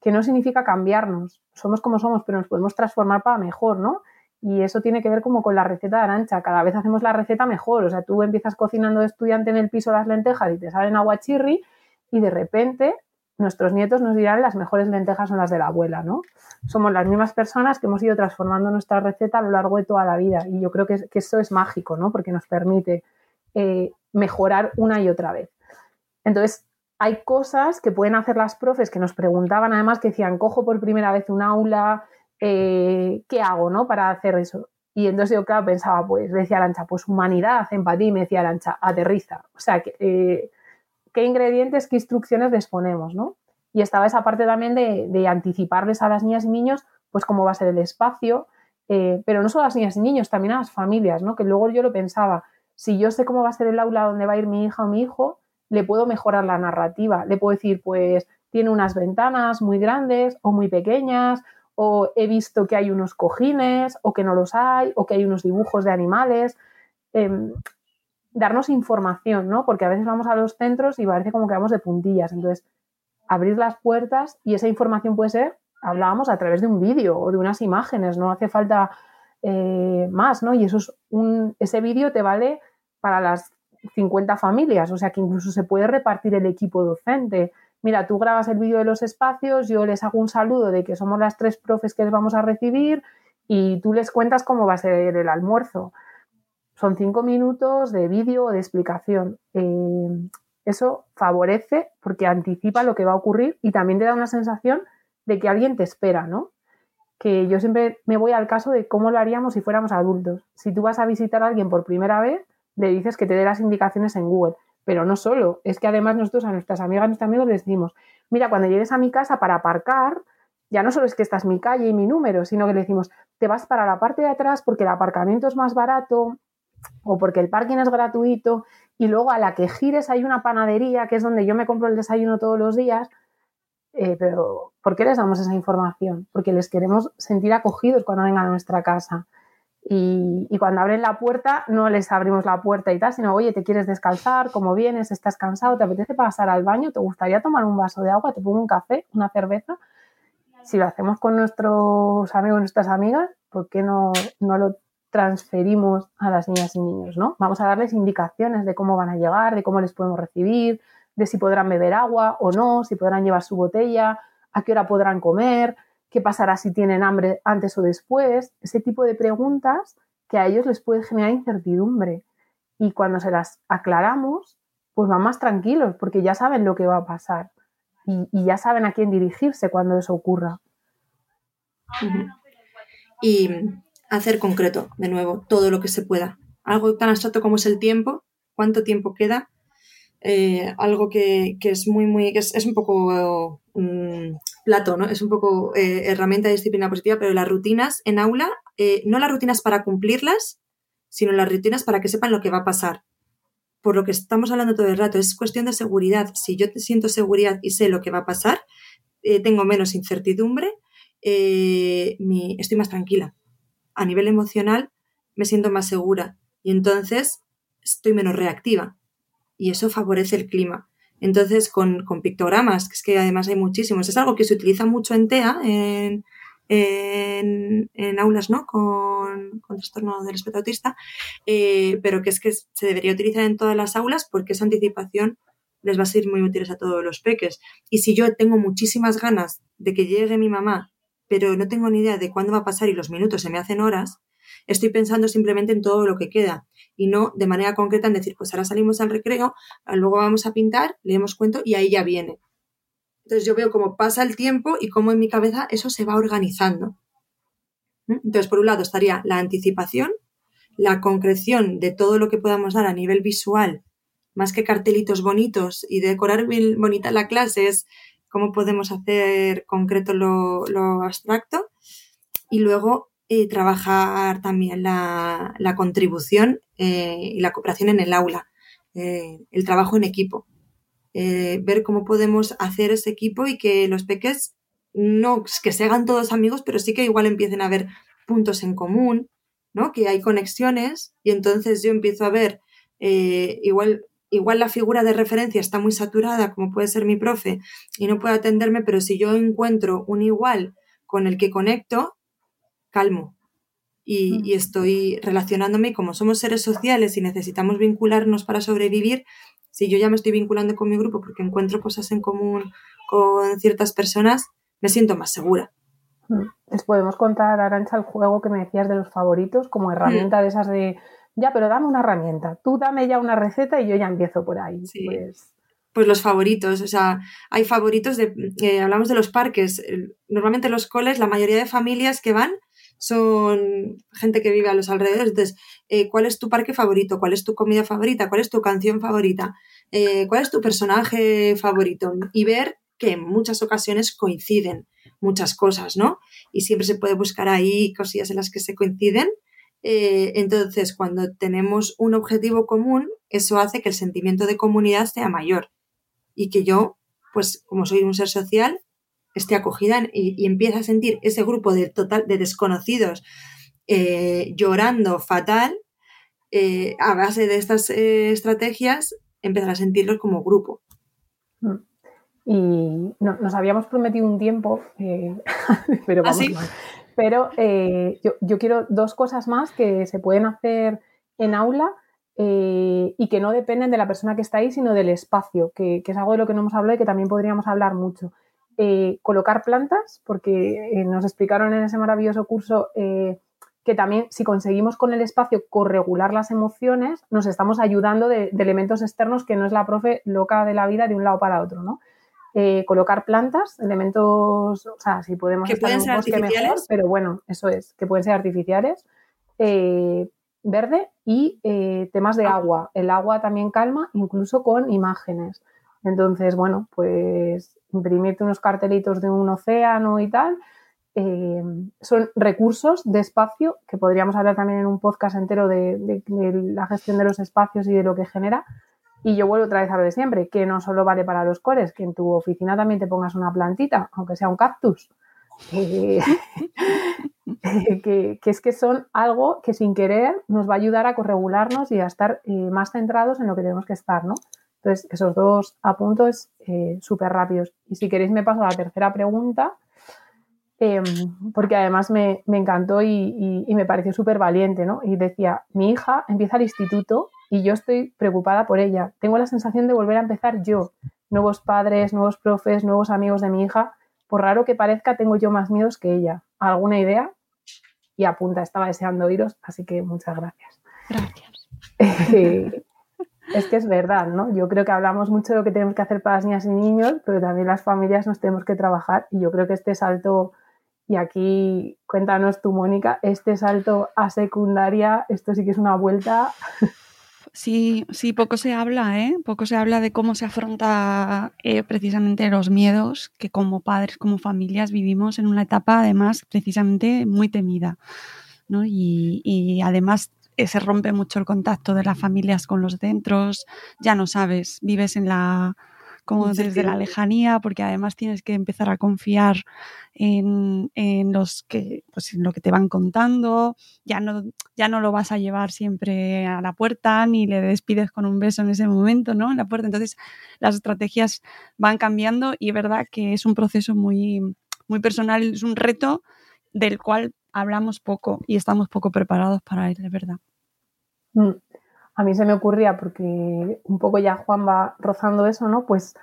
Que no significa cambiarnos. Somos como somos, pero nos podemos transformar para mejor, ¿no? Y eso tiene que ver como con la receta de arancha. Cada vez hacemos la receta mejor. O sea, tú empiezas cocinando de estudiante en el piso las lentejas y te salen aguachirri y de repente nuestros nietos nos dirán las mejores lentejas son las de la abuela, ¿no? Somos las mismas personas que hemos ido transformando nuestra receta a lo largo de toda la vida y yo creo que, eso es mágico, ¿no? Porque nos permite eh, mejorar una y otra vez. Entonces, hay cosas que pueden hacer las profes que nos preguntaban además que decían, cojo por primera vez un aula, eh, ¿qué hago, no? Para hacer eso. Y entonces yo, claro, pensaba, pues, decía Arancha, pues humanidad, empatía, y me decía Arancha, aterriza. O sea, que... Eh, qué ingredientes, qué instrucciones les ponemos, ¿no? Y estaba esa parte también de, anticiparles a las niñas y niños, pues cómo va a ser el espacio, eh, pero no solo a las niñas y niños, también a las familias, ¿no? Que luego yo lo pensaba, si yo sé cómo va a ser el aula donde va a ir mi hija o mi hijo, le puedo mejorar la narrativa, le puedo decir, pues tiene unas ventanas muy grandes o muy pequeñas, o he visto que hay unos cojines, o que no los hay, o que hay unos dibujos de animales. Em, darnos información, ¿no? Porque a veces vamos a los centros y parece como que vamos de puntillas. Entonces, abrir las puertas y esa información puede ser, hablábamos, a través de un vídeo o de unas imágenes, no hace falta eh, más, ¿no? Y eso es un, ese vídeo te vale para las 50 familias, o sea que incluso se puede repartir el equipo docente. Mira, tú grabas el vídeo de los espacios, yo les hago un saludo de que somos las tres profes que les vamos a recibir y tú les cuentas cómo va a ser el almuerzo. Son cinco minutos de vídeo o de explicación. Eh, eso favorece porque anticipa lo que va a ocurrir y también te da una sensación de que alguien te espera, ¿no? Que yo siempre me voy al caso de cómo lo haríamos si fuéramos adultos. Si tú vas a visitar a alguien por primera vez, le dices que te dé las indicaciones en Google. Pero no solo, es que además nosotros a nuestras amigas, a nuestros amigos les decimos, mira, cuando llegues a mi casa para aparcar, ya no solo es que esta es mi calle y mi número, sino que le decimos, te vas para la parte de atrás porque el aparcamiento es más barato, o porque el parking es gratuito y luego a la que gires hay una panadería que es donde yo me compro el desayuno todos los días. Eh, pero, ¿por qué les damos esa información? Porque les queremos sentir acogidos cuando vengan a nuestra casa. Y, cuando abren la puerta, no les abrimos la puerta y tal, sino, oye, ¿te quieres descalzar? ¿Cómo vienes? ¿Estás cansado? ¿Te apetece pasar al baño? ¿Te gustaría tomar un vaso de agua? ¿Te pongo un café? ¿Una cerveza? Si lo hacemos con nuestros amigos nuestras amigas, ¿por qué no, no lo transferimos a las niñas y niños, ¿no? Vamos a darles indicaciones de cómo van a llegar, de cómo les podemos recibir, de si podrán beber agua o no, si podrán llevar su botella. a qué hora podrán comer, qué pasará si tienen hambre antes o después, ese tipo de preguntas que a ellos les puede generar incertidumbre. Y cuando se las aclaramos, pues van más tranquilos porque ya saben lo que va a pasar y, ya saben a quién dirigirse cuando eso ocurra. Y hacer concreto, de nuevo, todo lo que se pueda. Algo tan abstracto como es el tiempo, cuánto tiempo queda, eh, algo que, es muy, muy, es, un poco mm, plato, ¿no? Es un poco eh, herramienta de disciplina positiva, pero las rutinas en aula, eh, no las rutinas para cumplirlas, sino las rutinas para que sepan lo que va a pasar. Por lo que estamos hablando todo el rato, es cuestión de seguridad. Si yo siento seguridad y sé lo que va a pasar, tengo menos incertidumbre, estoy más tranquila. A nivel emocional, me siento más segura y entonces estoy menos reactiva y eso favorece el clima. Entonces, con, pictogramas, que es que además hay muchísimos, es algo que se utiliza mucho en TEA, en, en, aulas, ¿no? Con, con trastorno del espectro autista, eh, pero que es que se debería utilizar en todas las aulas porque esa anticipación les va a ser muy útiles a todos los peques. Y si yo tengo muchísimas ganas de que llegue mi mamá, pero no tengo ni idea de cuándo va a pasar y los minutos se me hacen horas, estoy pensando simplemente en todo lo que queda y no de manera concreta en decir, pues ahora salimos al recreo, luego vamos a pintar, leemos cuento y ahí ya viene. Entonces yo veo cómo pasa el tiempo y cómo en mi cabeza eso se va organizando. ¿Mm? Entonces, por un lado estaría la anticipación, la concreción de todo lo que podamos dar a nivel visual, más que cartelitos bonitos y decorar bien bonita la clase, es cómo podemos hacer concreto lo, abstracto. Y luego eh, trabajar también la, contribución eh, y la cooperación en el aula, eh, el trabajo en equipo. ver cómo podemos hacer ese equipo y que los peques no que se hagan todos amigos, pero sí que igual empiecen a haber puntos en común, ¿no? Que hay conexiones y entonces yo empiezo a ver igual igual la figura de referencia está muy saturada, como puede ser mi profe, y no puede atenderme, pero si yo encuentro un igual con el que conecto, calmo. Y, mm. estoy relacionándome y como somos seres sociales y necesitamos vincularnos para sobrevivir, si yo ya me estoy vinculando con mi grupo porque encuentro cosas en común con ciertas personas, me siento más segura. Mm. Les podemos contar, Arancha, el juego que me decías de los favoritos como herramienta mm. de esas de, ya, pero dame una herramienta, tú dame ya una receta y yo ya empiezo por ahí. Pues... pues... los favoritos, o sea, hay favoritos de, eh, hablamos de los parques, normalmente los coles, la mayoría de familias que van son gente que vive a los alrededores. Entonces, eh, ¿cuál es tu parque favorito? ¿Cuál es tu comida favorita? ¿Cuál es tu canción favorita? Eh, ¿Cuál es tu personaje favorito? Y ver que en muchas ocasiones coinciden muchas cosas, ¿no? Y siempre se puede buscar ahí cosillas en las que se coinciden. Eh, entonces, cuando tenemos un objetivo común, eso hace que el sentimiento de comunidad sea mayor y que yo, pues como soy un ser social, esté acogida y, empieza a sentir ese grupo de, total, de desconocidos eh, llorando fatal, eh, a base de estas estrategias, empezar a sentirlos como grupo. Mm. Y nos habíamos prometido un tiempo, pero ¿Ah, vamos Pero yo, quiero dos cosas más que se pueden hacer en aula y que no dependen de la persona que está ahí, sino del espacio, que, es algo de lo que no hemos hablado y que también podríamos hablar mucho. Eh, colocar plantas, porque eh, nos explicaron en ese maravilloso curso eh, que también si conseguimos con el espacio corregular las emociones, nos estamos ayudando de, elementos externos que no es la profe loca de la vida de un lado para otro, ¿no? Colocar plantas, elementos, o sea, si podemos que pueden ser artificiales, pero bueno, eso es, que pueden ser artificiales, verde y temas de ah. agua. El agua también calma, incluso con imágenes. Entonces, bueno, pues imprimirte unos cartelitos de un océano y tal. Eh, son recursos de espacio que podríamos hablar también en un podcast entero de, la gestión de los espacios y de lo que genera. Y yo vuelvo otra vez a lo de siempre, que no solo vale para los cores, que en tu oficina también te pongas una plantita, aunque sea un cactus. Eh, que, es que son algo que sin querer nos va a ayudar a corregularnos y a estar eh, más centrados en lo que tenemos que estar, ¿no? Entonces, esos dos apuntos eh, súper rápidos. Y si queréis, me paso a la tercera pregunta, em, porque además me, encantó y, me pareció súper valiente, ¿no? Y decía, mi hija empieza el instituto y yo estoy preocupada por ella. Tengo la sensación de volver a empezar yo. Nuevos padres, nuevos profes, nuevos amigos de mi hija. por raro que parezca, tengo yo más miedos que ella. ¿Alguna idea? Y apunta, estaba deseando oíros, así que muchas gracias. Gracias. es que es verdad, ¿no? Yo creo que hablamos mucho de lo que tenemos que hacer para las niñas y niños, pero también las familias nos tenemos que trabajar y yo creo que este salto, y aquí cuéntanos tú, Mónica, este salto a secundaria, esto sí que es una vuelta. Sí, sí, poco se habla, ¿eh? Poco se habla de cómo se afronta eh, precisamente los miedos que como padres, como familias vivimos en una etapa además precisamente muy temida, ¿no? Y, y además eh, se rompe mucho el contacto de las familias con los centros, ya no sabes, vives en la como desde la lejanía, porque además tienes que empezar a confiar en, en, los que, pues en lo que te van contando, ya no, ya no lo vas a llevar siempre a la puerta, ni le despides con un beso en ese momento, ¿no? En la puerta. Entonces, las estrategias van cambiando y es verdad que es un proceso muy, muy personal, es un reto del cual hablamos poco y estamos poco preparados para él, es verdad. Mm. A mí se me ocurría, porque un poco ya Juan va rozando eso, ¿no? Pues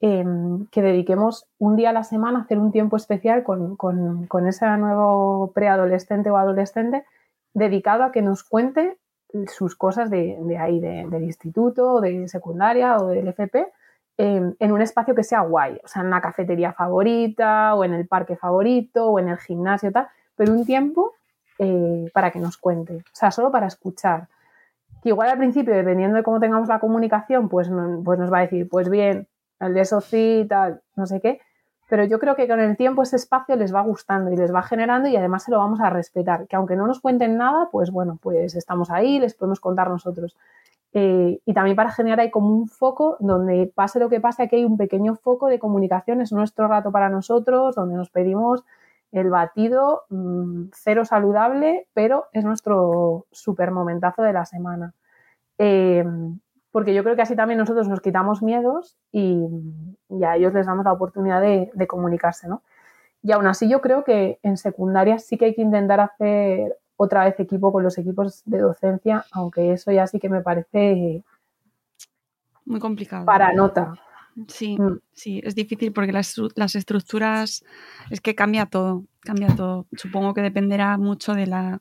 em, que dediquemos un día a la semana a hacer un tiempo especial con, con, ese nuevo preadolescente o adolescente dedicado a que nos cuente sus cosas de, ahí, del instituto, de secundaria o del FP, em, en un espacio que sea guay, o sea, en una cafetería favorita o en el parque favorito o en el gimnasio tal, pero un tiempo eh, para que nos cuente, o sea, solo para escuchar que igual al principio, dependiendo de cómo tengamos la comunicación, pues, pues nos va a decir, pues bien, el de eso sí, tal, no sé qué. Pero yo creo que con el tiempo ese espacio les va gustando y les va generando y además se lo vamos a respetar. Que aunque no nos cuenten nada, pues bueno, pues estamos ahí, les podemos contar nosotros. Eh, y también para generar ahí como un foco donde pase lo que pase, aquí hay un pequeño foco de comunicación, es nuestro rato para nosotros, donde nos pedimos el batido mm, cero saludable, pero es nuestro super momentazo de la semana. Em, porque yo creo que así también nosotros nos quitamos miedos y, a ellos les damos la oportunidad de, comunicarse, ¿no? Y aún así yo creo que en secundaria sí que hay que intentar hacer otra vez equipo con los equipos de docencia, aunque eso ya sí que me parece muy complicado. Para nota. Sí, mm. sí, es difícil porque las, las, estructuras es que cambia todo, cambia todo. Supongo que dependerá mucho de la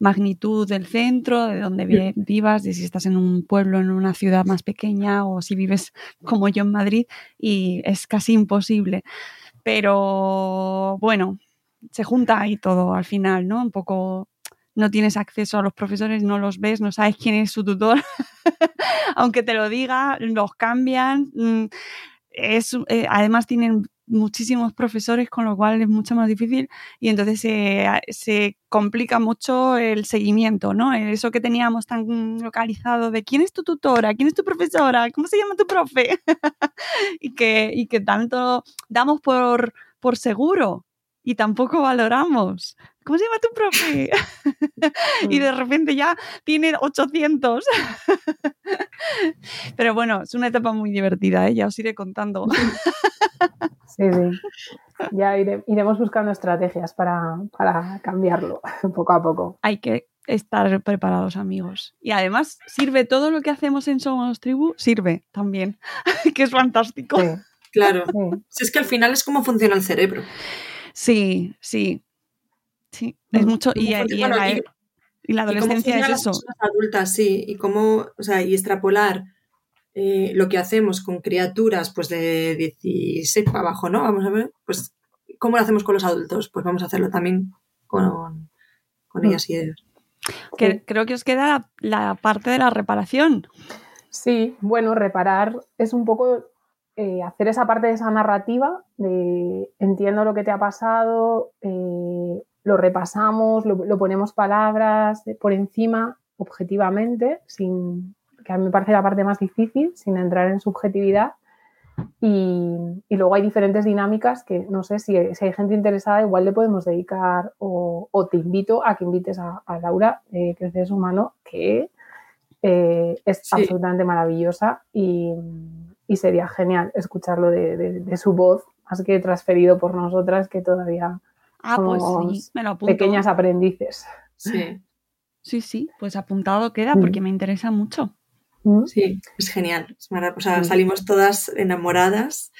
magnitud del centro, de donde vivas, de si estás en un pueblo, en una ciudad más pequeña o si vives como yo en Madrid y es casi imposible. Pero bueno, se junta ahí todo al final, ¿no? Un poco no tienes acceso a los profesores, no los ves, no sabes quién es su tutor, aunque te lo diga, los cambian. Mm, es, eh, además tienen muchísimos profesores, con lo cual es mucho más difícil y entonces se complica mucho el seguimiento, ¿no? Eso que teníamos tan localizado de quién es tu tutora, quién es tu profesora, cómo se llama tu profe y, que, y que tanto damos por, por seguro y tampoco valoramos. ¿Cómo se llama tu profe? y de repente ya tiene 800. Pero bueno, es una etapa muy divertida, ¿eh? ya os iré contando. sí, sí. Ya iremos buscando estrategias para, para cambiarlo poco a poco. Hay que estar preparados, amigos. Y además, sirve todo lo que hacemos en Somos Tribu, sirve también, que es fantástico. Claro. Si es que al final es como funciona el cerebro. Sí, sí. Sí, es mucho. Y, la adolescencia es eso. Las adultas, sí. Y cómo, o sea, y extrapolar eh, lo que hacemos con criaturas pues de 16 para abajo, ¿no? Vamos a ver, pues, ¿cómo lo hacemos con los adultos? Pues vamos a hacerlo también con, con mm. ellas y ellos. Que, creo que os queda la parte de la reparación. Sí, bueno, reparar es un poco eh, hacer esa parte de esa narrativa de entiendo lo que te ha pasado, eh, lo repasamos, lo, ponemos palabras por encima, objetivamente, sin, que a mí me parece la parte más difícil, sin entrar en subjetividad. Y, luego hay diferentes dinámicas que no sé si, hay gente interesada, igual le podemos dedicar o, te invito a que invites a, Laura de Crecer Humano, que eh, es absolutamente maravillosa y, y sería genial escucharlo de, su voz, más que transferido por nosotras, que todavía ah, pues somos pequeñas aprendices. Sí. Sí, sí, pues apuntado queda porque me interesa mucho. Sí, es genial. O sea, salimos todas enamoradas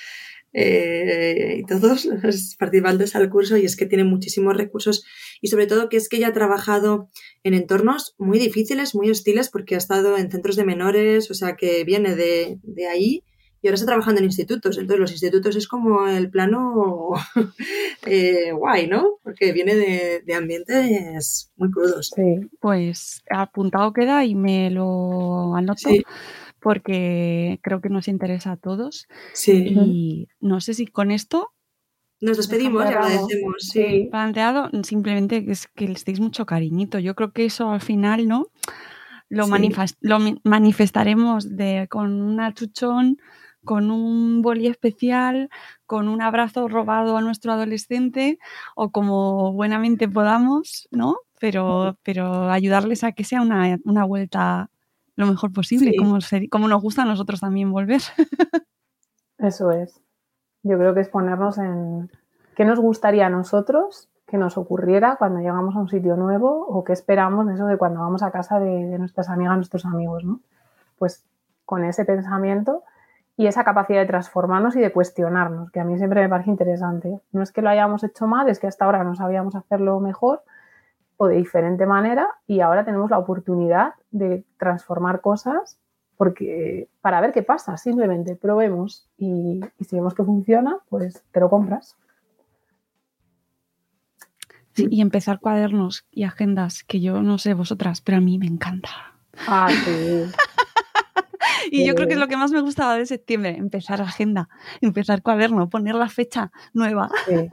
eh, y todos los participantes al curso y es que tiene muchísimos recursos y sobre todo que es que ella ha trabajado en entornos muy difíciles, muy hostiles porque ha estado en centros de menores, o sea que viene de, de ahí y ahora está trabajando en institutos. Entonces los institutos es como el plano eh, guay, ¿no? Porque viene de, de, ambientes muy crudos. Sí. Pues apuntado queda y me lo anoto. Sí porque creo que nos interesa a todos. Sí. Y no sé si con esto nos despedimos y agradecemos. Sí. Planteado simplemente que, es que les deis mucho cariñito. Yo creo que eso al final, ¿no? Lo, lo manifestaremos de, con un achuchón, con un boli especial, con un abrazo robado a nuestro adolescente o como buenamente podamos, ¿no? Pero, pero ayudarles a que sea una, una vuelta lo mejor posible, como, como nos gusta a nosotros también volver. Eso es. Yo creo que es ponernos en qué nos gustaría a nosotros que nos ocurriera cuando llegamos a un sitio nuevo o qué esperamos de eso de cuando vamos a casa de, nuestras amigas, nuestros amigos, ¿no? Pues con ese pensamiento y esa capacidad de transformarnos y de cuestionarnos, que a mí siempre me parece interesante. No es que lo hayamos hecho mal, es que hasta ahora no sabíamos hacerlo mejor o de diferente manera y ahora tenemos la oportunidad de transformar cosas porque para ver qué pasa, simplemente probemos y, si vemos que funciona, pues te lo compras. Sí, y empezar cuadernos y agendas, que yo no sé vosotras, pero a mí me encanta. Ah, sí. y yo creo que es lo que más me gustaba de septiembre, empezar agenda, empezar cuaderno, poner la fecha nueva. Sí.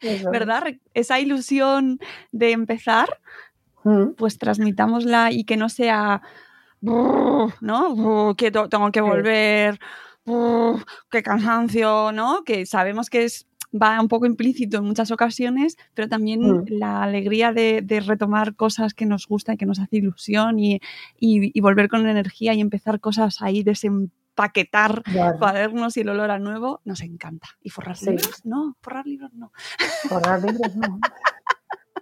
¿verdad? Esa ilusión de empezar, mm. pues transmitámosla y que no sea, ¿no? Que tengo que volver, qué cansancio, ¿no? Que sabemos que es va un poco implícito en muchas ocasiones, pero también mm. la alegría de, retomar cosas que nos gustan y que nos hace ilusión y, y, volver con energía y empezar cosas ahí desem paquetar cuadernos y el olor a nuevo, nos encanta. ¿Y forrar libros? No, forrar libros no. Forrar libros no.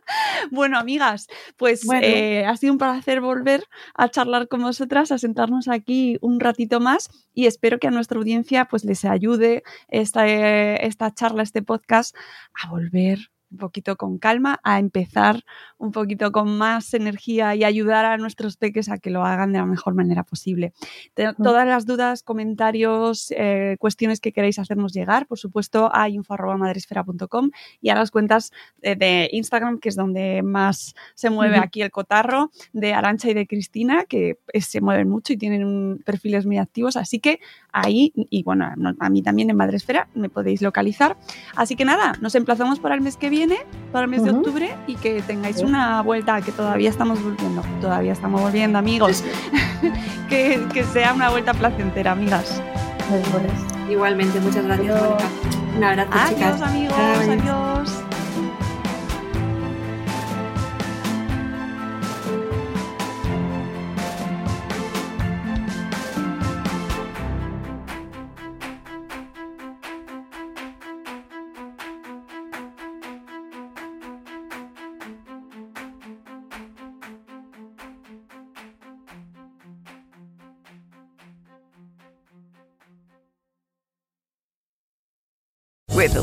Bueno, amigas, pues eh, ha sido un placer volver a charlar con vosotras, a sentarnos aquí un ratito más y espero que a nuestra audiencia pues les ayude esta, esta charla, este podcast a volver un poquito con calma, a empezar un poquito con más energía y ayudar a nuestros peques a que lo hagan de la mejor manera posible. Todas las dudas, comentarios, eh, cuestiones que queréis hacernos llegar, por supuesto, a info.madresfera.com y a las cuentas de Instagram, que es donde más se mueve aquí el cotarro, de Arancha y de Cristina, que se mueven mucho y tienen perfiles muy activos. Así que ahí, y bueno, a mí también en Madresfera me podéis localizar. Así que nada, nos emplazamos para el mes que viene, para el mes de octubre, y que tengáis una vuelta, que todavía estamos volviendo, todavía estamos volviendo, amigos. que, que, sea una vuelta placentera, amigas. Igualmente, muchas gracias, Mónica. Un abrazo, adiós, amigos, adiós.